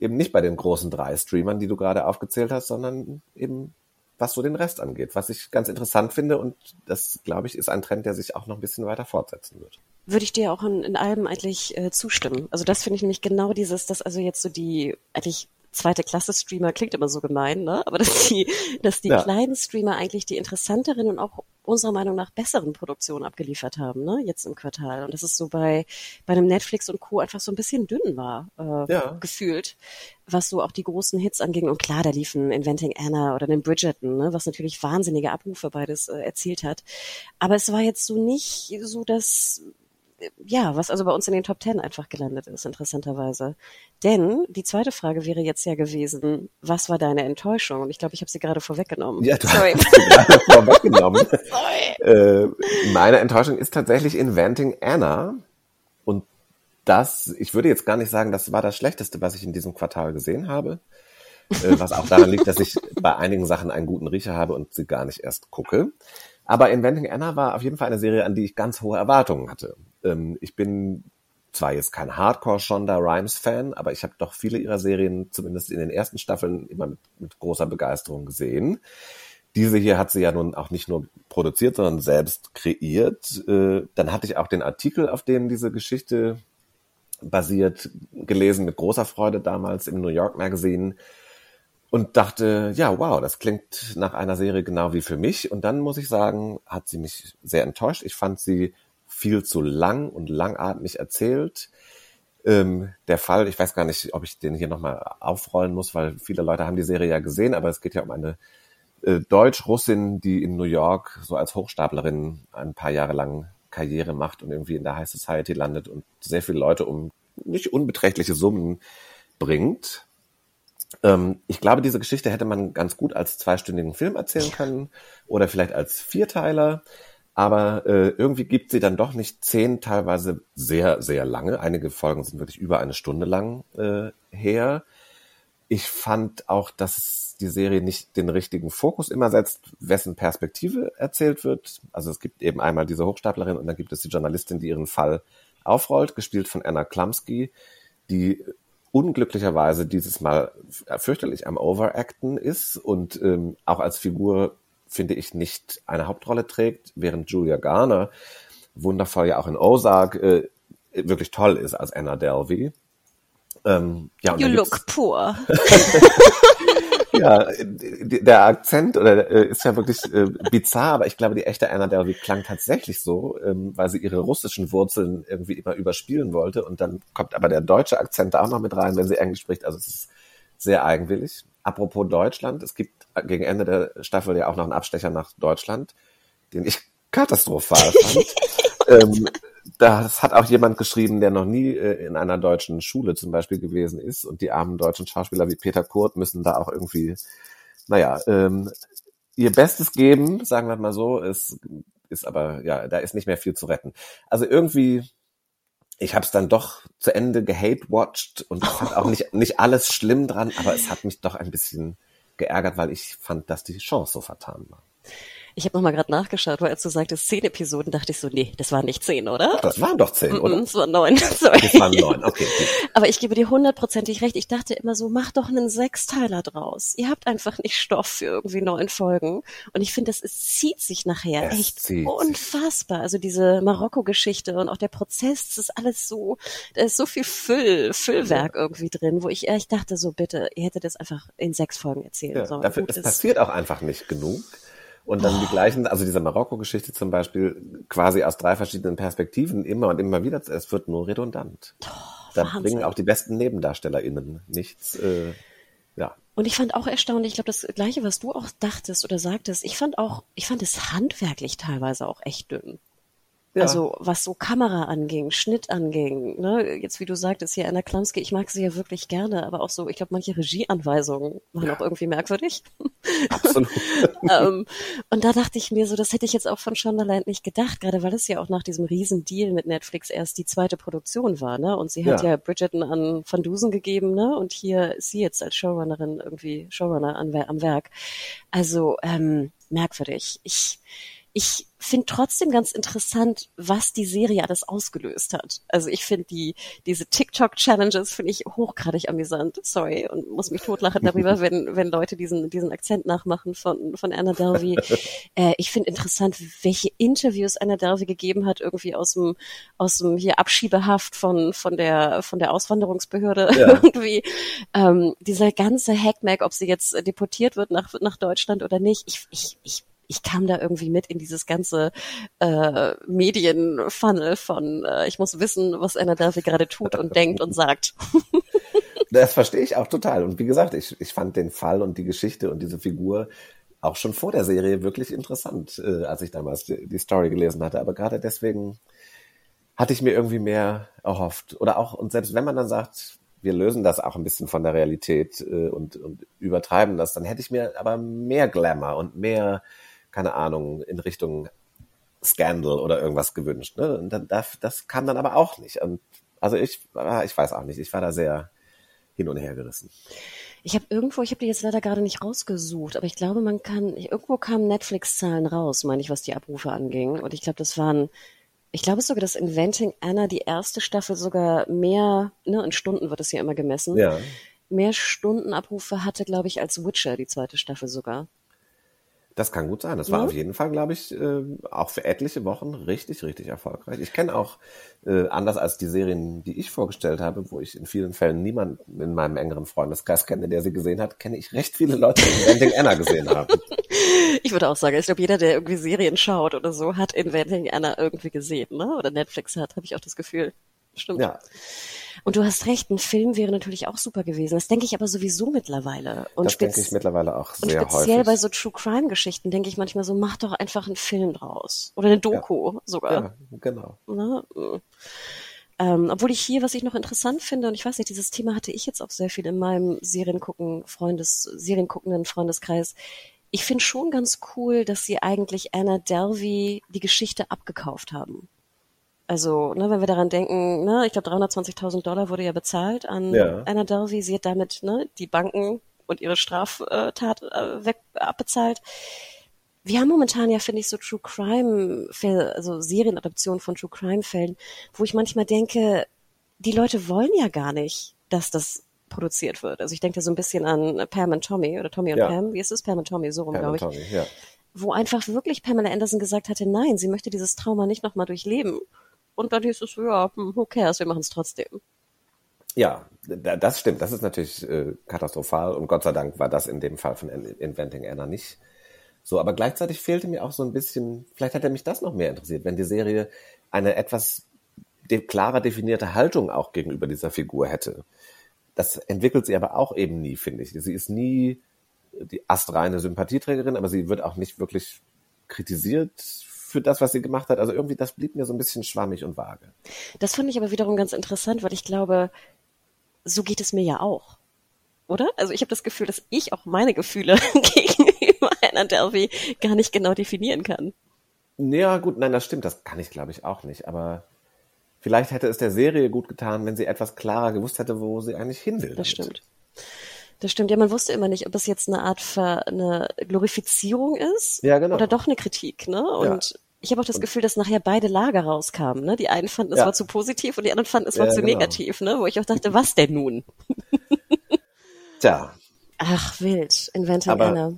eben nicht bei den großen drei Streamern, die du gerade aufgezählt hast, sondern eben was so den Rest angeht, was ich ganz interessant finde und das, glaube ich, ist ein Trend, der sich auch noch ein bisschen weiter fortsetzen wird würde ich dir auch in, in allem eigentlich äh, zustimmen. Also das finde ich nämlich genau dieses, dass also jetzt so die eigentlich zweite Klasse Streamer klingt immer so gemein, ne? Aber dass die, dass die ja. kleinen Streamer eigentlich die interessanteren und auch unserer Meinung nach besseren Produktionen abgeliefert haben, ne? Jetzt im Quartal. Und dass es so bei bei einem Netflix und Co. einfach so ein bisschen dünn war, äh, ja. gefühlt, was so auch die großen Hits anging. Und klar, da liefen Inventing Anna oder den Bridgerton, ne? Was natürlich wahnsinnige Abrufe beides äh, erzielt hat. Aber es war jetzt so nicht so, dass ja, was also bei uns in den Top Ten einfach gelandet ist, interessanterweise. Denn die zweite Frage wäre jetzt ja gewesen, was war deine Enttäuschung? Und ich glaube, ich habe sie gerade vorweggenommen. Ja, du Sorry. hast sie gerade vorweggenommen. äh, meine Enttäuschung ist tatsächlich Inventing Anna. Und das, ich würde jetzt gar nicht sagen, das war das Schlechteste, was ich in diesem Quartal gesehen habe. Äh, was auch daran liegt, dass ich bei einigen Sachen einen guten Riecher habe und sie gar nicht erst gucke. Aber Inventing Anna war auf jeden Fall eine Serie, an die ich ganz hohe Erwartungen hatte. Ähm, ich bin zwar jetzt kein Hardcore-Shonda Rhimes-Fan, aber ich habe doch viele ihrer Serien, zumindest in den ersten Staffeln, immer mit, mit großer Begeisterung gesehen. Diese hier hat sie ja nun auch nicht nur produziert, sondern selbst kreiert. Äh, dann hatte ich auch den Artikel, auf dem diese Geschichte basiert, gelesen mit großer Freude damals im New York Magazine und dachte, ja, wow, das klingt nach einer Serie genau wie für mich. Und dann muss ich sagen, hat sie mich sehr enttäuscht. Ich fand sie viel zu lang und langatmig erzählt. Ähm, der Fall, ich weiß gar nicht, ob ich den hier nochmal aufrollen muss, weil viele Leute haben die Serie ja gesehen, aber es geht ja um eine äh, Deutsch-Russin, die in New York so als Hochstaplerin ein paar Jahre lang Karriere macht und irgendwie in der High Society landet und sehr viele Leute um nicht unbeträchtliche Summen bringt. Ähm, ich glaube, diese Geschichte hätte man ganz gut als zweistündigen Film erzählen können oder vielleicht als Vierteiler. Aber äh, irgendwie gibt sie dann doch nicht zehn, teilweise sehr, sehr lange. Einige Folgen sind wirklich über eine Stunde lang äh, her. Ich fand auch, dass die Serie nicht den richtigen Fokus immer setzt, wessen Perspektive erzählt wird. Also es gibt eben einmal diese Hochstaplerin und dann gibt es die Journalistin, die ihren Fall aufrollt, gespielt von Anna Klumsky, die unglücklicherweise dieses Mal fürchterlich am Overacten ist und ähm, auch als Figur, finde ich, nicht eine Hauptrolle trägt, während Julia Garner wundervoll ja auch in Ozark äh, wirklich toll ist als Anna Delvey. Ähm, ja, you look poor. ja, der Akzent oder äh, ist ja wirklich äh, bizarr, aber ich glaube, die echte Anna Delvey klang tatsächlich so, ähm, weil sie ihre russischen Wurzeln irgendwie immer überspielen wollte und dann kommt aber der deutsche Akzent da auch noch mit rein, wenn sie Englisch spricht. Also es ist sehr eigenwillig. Apropos Deutschland, es gibt gegen Ende der Staffel ja auch noch einen Abstecher nach Deutschland, den ich katastrophal fand. ähm, das hat auch jemand geschrieben, der noch nie äh, in einer deutschen Schule zum Beispiel gewesen ist. Und die armen deutschen Schauspieler wie Peter Kurt müssen da auch irgendwie, naja, ähm, ihr Bestes geben, sagen wir mal so. Es ist aber, ja, da ist nicht mehr viel zu retten. Also irgendwie, ich habe es dann doch zu Ende gehate-watched und fand auch nicht, nicht alles schlimm dran, aber es hat mich doch ein bisschen geärgert, weil ich fand, dass die Chance so vertan war. Ich habe nochmal gerade nachgeschaut, weil als du sagtest zehn Episoden, dachte ich so, nee, das waren nicht zehn, oder? Das waren doch zehn, oder? Es waren neun. Sorry. Das waren neun, okay. Aber ich gebe dir hundertprozentig recht. Ich dachte immer so, mach doch einen Sechsteiler draus. Ihr habt einfach nicht Stoff für irgendwie neun Folgen. Und ich finde, das es zieht sich nachher Es echt zieht sich. unfassbar. Also diese Marokko-Geschichte und auch der Prozess, das ist alles so, da ist so viel Füll, Füllwerk irgendwie drin, wo ich echt dachte so, bitte, ihr hättet das einfach in sechs Folgen erzählen Ja, sollen. dafür, es passiert auch einfach nicht genug. Und dann die gleichen, also diese Marokko-Geschichte zum Beispiel, quasi aus drei verschiedenen Perspektiven immer und immer wieder, es wird nur redundant. da Wahnsinn. bringen auch die besten NebendarstellerInnen nichts, äh, ja. Und ich fand auch erstaunlich, ich glaube, das Gleiche, was du auch dachtest oder sagtest, ich fand auch, ich fand es handwerklich teilweise auch echt dünn. Ja. Also was so Kamera anging, Schnitt anging, ne? jetzt wie du sagtest hier Anna Klamski, ich mag sie ja wirklich gerne, aber auch so, ich glaube, manche Regieanweisungen waren auch irgendwie merkwürdig. Absolut. ähm, und da dachte ich mir so, das hätte ich jetzt auch von Shondaland nicht gedacht, gerade weil es ja auch nach diesem Riesen-Deal mit Netflix erst die zweite Produktion war, ne? Und sie hat Ja. ja, Bridgerton an Van Dusen gegeben, ne? Und hier ist sie jetzt als Showrunnerin irgendwie Showrunner an, am Werk. Also ähm, merkwürdig. Ich ich finde trotzdem ganz interessant, was die Serie alles ausgelöst hat. Also ich finde die diese TikTok-Challenges finde ich hochgradig amüsant. Sorry und muss mich totlachen darüber, wenn wenn Leute diesen diesen Akzent nachmachen von von Anna Delvey. äh, ich finde interessant, welche Interviews Anna Delvey gegeben hat irgendwie aus dem aus dem hier Abschiebehaft von von der von der Auswanderungsbehörde Ja. irgendwie ähm, dieser ganze Hackmack, ob sie jetzt deportiert wird nach nach Deutschland oder nicht. Ich ich ich ich kam da irgendwie mit in dieses ganze äh, Medienfunnel von äh, ich muss wissen, was Anna Delvey gerade tut und denkt und sagt. Das verstehe ich auch total. Und wie gesagt, ich, ich fand den Fall und die Geschichte und diese Figur auch schon vor der Serie wirklich interessant, äh, als ich damals die, die Story gelesen hatte. Aber gerade deswegen hatte ich mir irgendwie mehr erhofft. Oder auch, und selbst wenn man dann sagt, wir lösen das auch ein bisschen von der Realität äh, und, und übertreiben das, dann hätte ich mir aber mehr Glamour und mehr, keine Ahnung, in Richtung Scandal oder irgendwas gewünscht. Ne? Und dann, das, das kam dann aber auch nicht. Und also ich, ah, ich weiß auch nicht, ich war da sehr hin und her gerissen. Ich habe irgendwo, ich habe die jetzt leider gerade nicht rausgesucht, aber ich glaube, man kann, irgendwo kamen Netflix-Zahlen raus, meine ich, was die Abrufe anging. Und ich glaube, das waren, ich glaube sogar, dass Inventing Anna die erste Staffel sogar mehr, ne, in Stunden wird es ja immer gemessen, Ja. mehr Stundenabrufe hatte, glaube ich, als Witcher, die zweite Staffel sogar. Das kann gut sein. Das war Ja. auf jeden Fall, glaube ich, äh, auch für etliche Wochen richtig, richtig erfolgreich. Ich kenne auch, äh, anders als die Serien, die ich vorgestellt habe, wo ich in vielen Fällen niemanden in meinem engeren Freundeskreis kenne, der sie gesehen hat, kenne ich recht viele Leute, die Inventing Anna gesehen haben. Ich würde auch sagen, ich glaube, jeder, der irgendwie Serien schaut oder so, hat Inventing Anna irgendwie gesehen, ne? Oder Netflix hat, habe ich auch das Gefühl. Stimmt. Ja, Und du hast recht, ein Film wäre natürlich auch super gewesen. Das denke ich aber sowieso mittlerweile. Und das denke ich mittlerweile auch Und sehr speziell häufig. bei so True Crime Geschichten denke ich manchmal so, mach doch einfach einen Film draus. Oder eine Doku sogar. ja, genau. Ne? Ähm, obwohl ich hier, was ich noch interessant finde, und ich weiß nicht, dieses Thema hatte ich jetzt auch sehr viel in meinem Seriengucken, Freundes, Serienguckenden Freundeskreis. Ich finde schon ganz cool, dass sie eigentlich Anna Delvey die Geschichte abgekauft haben. Also, ne, wenn wir daran denken, ne, ich glaube 320.000 Dollar wurde ja bezahlt an Ja. Anna Delvey. Sie hat damit ne, die Banken und ihre Straftat äh, weg abbezahlt. Wir haben momentan ja, finde ich, so True Crime, also Serienadaptionen von True Crime Fällen, wo ich manchmal denke, die Leute wollen ja gar nicht, dass das produziert wird. Also ich denke da so ein bisschen an Pam und Tommy oder Tommy und Ja. Pam. Wie ist es? Pam und Tommy, so rum, glaube ich. Tommy, ja. Wo einfach wirklich Pamela Anderson gesagt hatte, nein, sie möchte dieses Trauma nicht nochmal durchleben. Und dann hieß es, ja, hm, who cares, wir machen es trotzdem. Ja, da- das stimmt. Das ist natürlich äh, katastrophal und Gott sei Dank war das in dem Fall von In- Inventing Anna nicht so. Aber gleichzeitig fehlte mir auch so ein bisschen, vielleicht hätte mich das noch mehr interessiert, wenn die Serie eine etwas de klarer definierte Haltung auch gegenüber dieser Figur hätte. Das entwickelt sie aber auch eben nie, finde ich. Sie ist nie die astreine Sympathieträgerin, aber sie wird auch nicht wirklich kritisiert für das, was sie gemacht hat. Also irgendwie, das blieb mir so ein bisschen schwammig und vage. Das fand ich aber wiederum ganz interessant, weil ich glaube, so geht es mir ja auch. Oder? Also ich habe das Gefühl, dass ich auch meine Gefühle gegenüber Anna Delvey gar nicht genau definieren kann. Ja, gut, nein, das stimmt, das kann ich glaube ich auch nicht, aber vielleicht hätte es der Serie gut getan, wenn sie etwas klarer gewusst hätte, wo sie eigentlich hin will. Das damit. stimmt. Das stimmt. Ja, man wusste immer nicht, ob es jetzt eine Art Ver eine Glorifizierung ist Ja, genau. oder doch eine Kritik. Ne? Und ich habe auch das Gefühl, dass nachher beide Lager rauskamen. Ne? Die einen fanden, es Ja. war zu positiv und die anderen fanden, es war Ja, zu genau. negativ. Ne? Wo ich auch dachte, was denn nun? Tja, Ach, wild. Inventing Aber- Anna.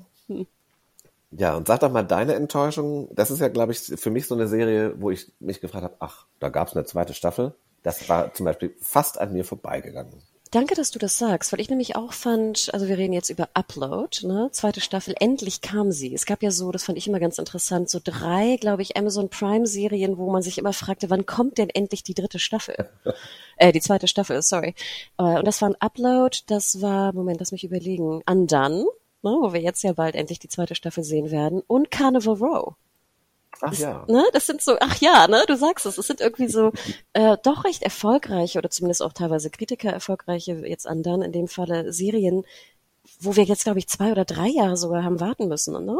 ja, und sag doch mal deine Enttäuschung. Das ist ja, glaube ich, für mich so eine Serie, wo ich mich gefragt habe, ach, da gab es eine zweite Staffel. Das war zum Beispiel fast an mir vorbeigegangen. Danke, dass du das sagst, weil ich nämlich auch fand, also wir reden jetzt über Upload, ne? Zweite Staffel, endlich kam sie. Es gab ja so, das fand ich immer ganz interessant, so drei, glaube ich, Amazon Prime Serien, wo man sich immer fragte, wann kommt denn endlich die dritte Staffel? äh, die zweite Staffel, sorry. Äh, und das war ein Upload, das war, Moment, lass mich überlegen, Undone, ne? wo wir jetzt ja bald endlich die zweite Staffel sehen werden, und Carnival Row. Ach ja. Ne, das sind so, ach ja, ne, du sagst es, es sind irgendwie so äh, doch recht erfolgreiche oder zumindest auch teilweise Kritiker erfolgreiche, jetzt an dann in dem Falle Serien, wo wir jetzt, glaube ich, zwei oder drei Jahre sogar haben warten müssen, ne?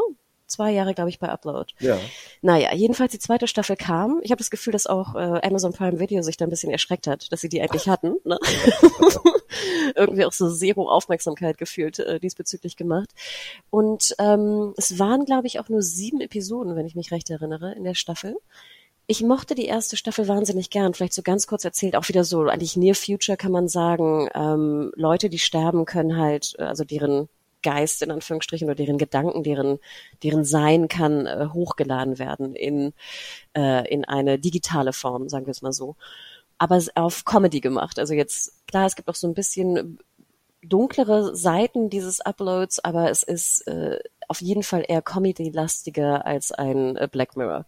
Zwei Jahre, glaube ich, bei Upload. Ja. Naja, jedenfalls die zweite Staffel kam. Ich habe das Gefühl, dass auch äh, Amazon Prime Video sich da ein bisschen erschreckt hat, dass sie die eigentlich hatten. Ne? Irgendwie auch so zero Aufmerksamkeit gefühlt äh, diesbezüglich gemacht. Und ähm, es waren, glaube ich, auch nur sieben Episoden, wenn ich mich recht erinnere, in der Staffel. Ich mochte die erste Staffel wahnsinnig gern. Vielleicht so ganz kurz erzählt, auch wieder so, eigentlich Near Future kann man sagen, ähm, Leute, die sterben, können halt, äh, also deren Geist in Anführungsstrichen oder deren Gedanken, deren, deren Sein kann äh, hochgeladen werden in, äh, in eine digitale Form, sagen wir es mal so. Aber auf Comedy gemacht. Also jetzt, klar, es gibt auch so ein bisschen dunklere Seiten dieses Uploads, aber es ist äh, auf jeden Fall eher Comedy-lastiger als ein äh, Black Mirror.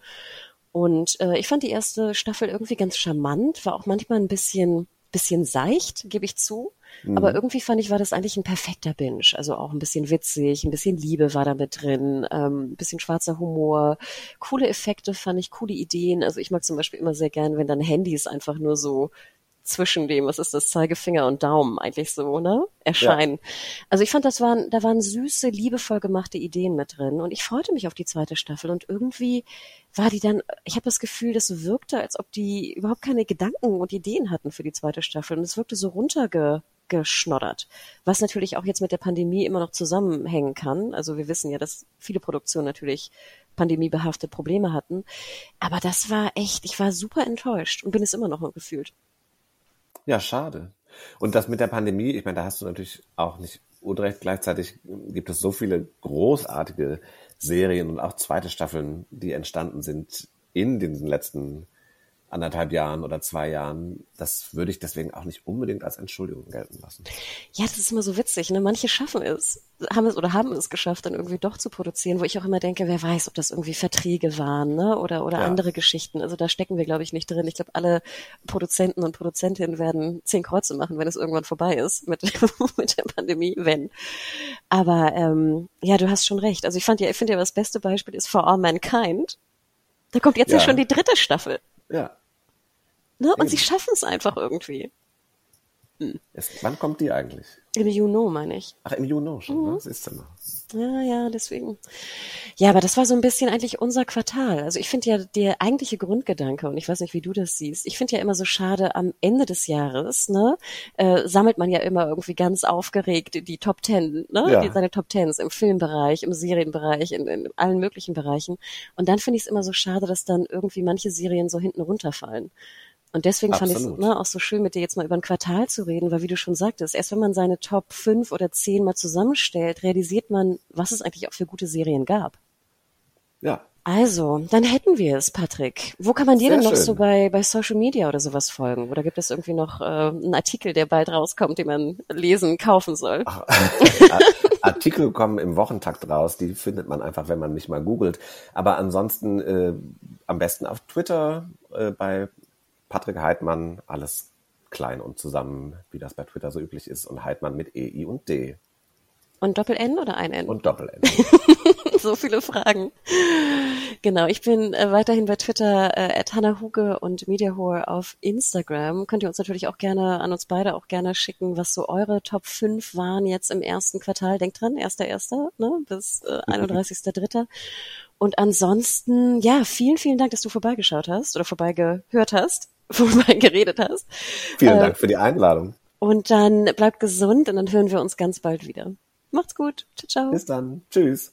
Und äh, ich fand die erste Staffel irgendwie ganz charmant, war auch manchmal ein bisschen bisschen seicht, gebe ich zu. Aber irgendwie fand ich, war das eigentlich ein perfekter Binge. Also auch ein bisschen witzig, ein bisschen Liebe war da mit drin, ähm, ein bisschen schwarzer Humor, coole Effekte fand ich, coole Ideen. Also ich mag zum Beispiel immer sehr gern, wenn dann Handys einfach nur so zwischen dem, was ist das, Zeigefinger und Daumen eigentlich so, ne, erscheinen. Also ich fand, das waren, da waren süße, liebevoll gemachte Ideen mit drin und ich freute mich auf die zweite Staffel und irgendwie war die dann, ich habe das Gefühl, das wirkte, als ob die überhaupt keine Gedanken und Ideen hatten für die zweite Staffel und es wirkte so runtergeschnoddert, was natürlich auch jetzt mit der Pandemie immer noch zusammenhängen kann. Also wir wissen ja, dass viele Produktionen natürlich pandemiebehaftet Probleme hatten, aber das war echt, ich war super enttäuscht und bin es immer noch gefühlt. Ja, schade. Und das mit der Pandemie, ich meine, da hast du natürlich auch nicht unrecht. Gleichzeitig gibt es so viele großartige Serien und auch zweite Staffeln, die entstanden sind in den letzten anderthalb Jahren oder zwei Jahren. Das würde ich deswegen auch nicht unbedingt als Entschuldigung gelten lassen. Ja, das ist immer so witzig. Ne? Manche schaffen es, haben es oder haben es geschafft, dann irgendwie doch zu produzieren, wo ich auch immer denke, wer weiß, ob das irgendwie Verträge waren ne? oder, oder Ja. andere Geschichten. Also da stecken wir, glaube ich, nicht drin. Ich glaube, alle Produzenten und Produzentinnen werden zehn Kreuze machen, wenn es irgendwann vorbei ist mit, mit der Pandemie, wenn. Aber ähm, ja, du hast schon recht. Also ich fand ja, ich finde ja, das beste Beispiel ist For All Mankind. Da kommt jetzt ja, Ja. schon die dritte Staffel. Ja. Ne? Und Eben. sie schaffen es einfach irgendwie. Es, wann kommt die eigentlich? Im Juno, meine ich. Ach, im Juni schon, Mhm. ne? Das ist immer. Ja, ja, deswegen. Ja, aber das war so ein bisschen eigentlich unser Quartal. Also ich finde ja der eigentliche Grundgedanke, und ich weiß nicht, wie du das siehst, ich finde ja immer so schade, am Ende des Jahres, ne, äh, sammelt man ja immer irgendwie ganz aufgeregt die Top Ten, ne, Ja. die, seine Top Tens im Filmbereich, im Serienbereich, in, in allen möglichen Bereichen. Und dann finde ich es immer so schade, dass dann irgendwie manche Serien so hinten runterfallen. Und deswegen fand ich es Absolut. ne, auch so schön, mit dir jetzt mal über ein Quartal zu reden, weil wie du schon sagtest, erst wenn man seine Top 5 oder 10 mal zusammenstellt, realisiert man, was es eigentlich auch für gute Serien gab. Ja. Also, dann hätten wir es, Patrick. Wo kann man dir Sehr denn noch schön. so bei, bei Social Media oder sowas folgen? Oder gibt es irgendwie noch äh, einen Artikel, der bald rauskommt, den man lesen, kaufen soll? Artikel kommen im Wochentakt raus, die findet man einfach, wenn man mich mal googelt. Aber ansonsten äh, am besten auf Twitter äh, bei Patrick Heidmann, alles klein und zusammen, wie das bei Twitter so üblich ist, und Heidmann mit E, I und D Und Doppel-N oder ein N? und Doppel-N. so viele Fragen. Genau, ich bin äh, weiterhin bei Twitter äh, at Hannah Huge und MediaHore auf Instagram. Könnt ihr uns natürlich auch gerne, an uns beide auch gerne schicken, was so eure Top 5 waren jetzt im ersten Quartal. Denkt dran, 1.1. Ne, bis äh, 31.3. Und ansonsten, ja, vielen, vielen Dank, dass du vorbeigeschaut hast oder vorbeigehört hast, vorbeigeredet hast. Vielen Äh, Dank für die Einladung. Und dann bleibt gesund und dann hören wir uns ganz bald wieder. Macht's gut. Ciao, ciao. Bis dann. Tschüss.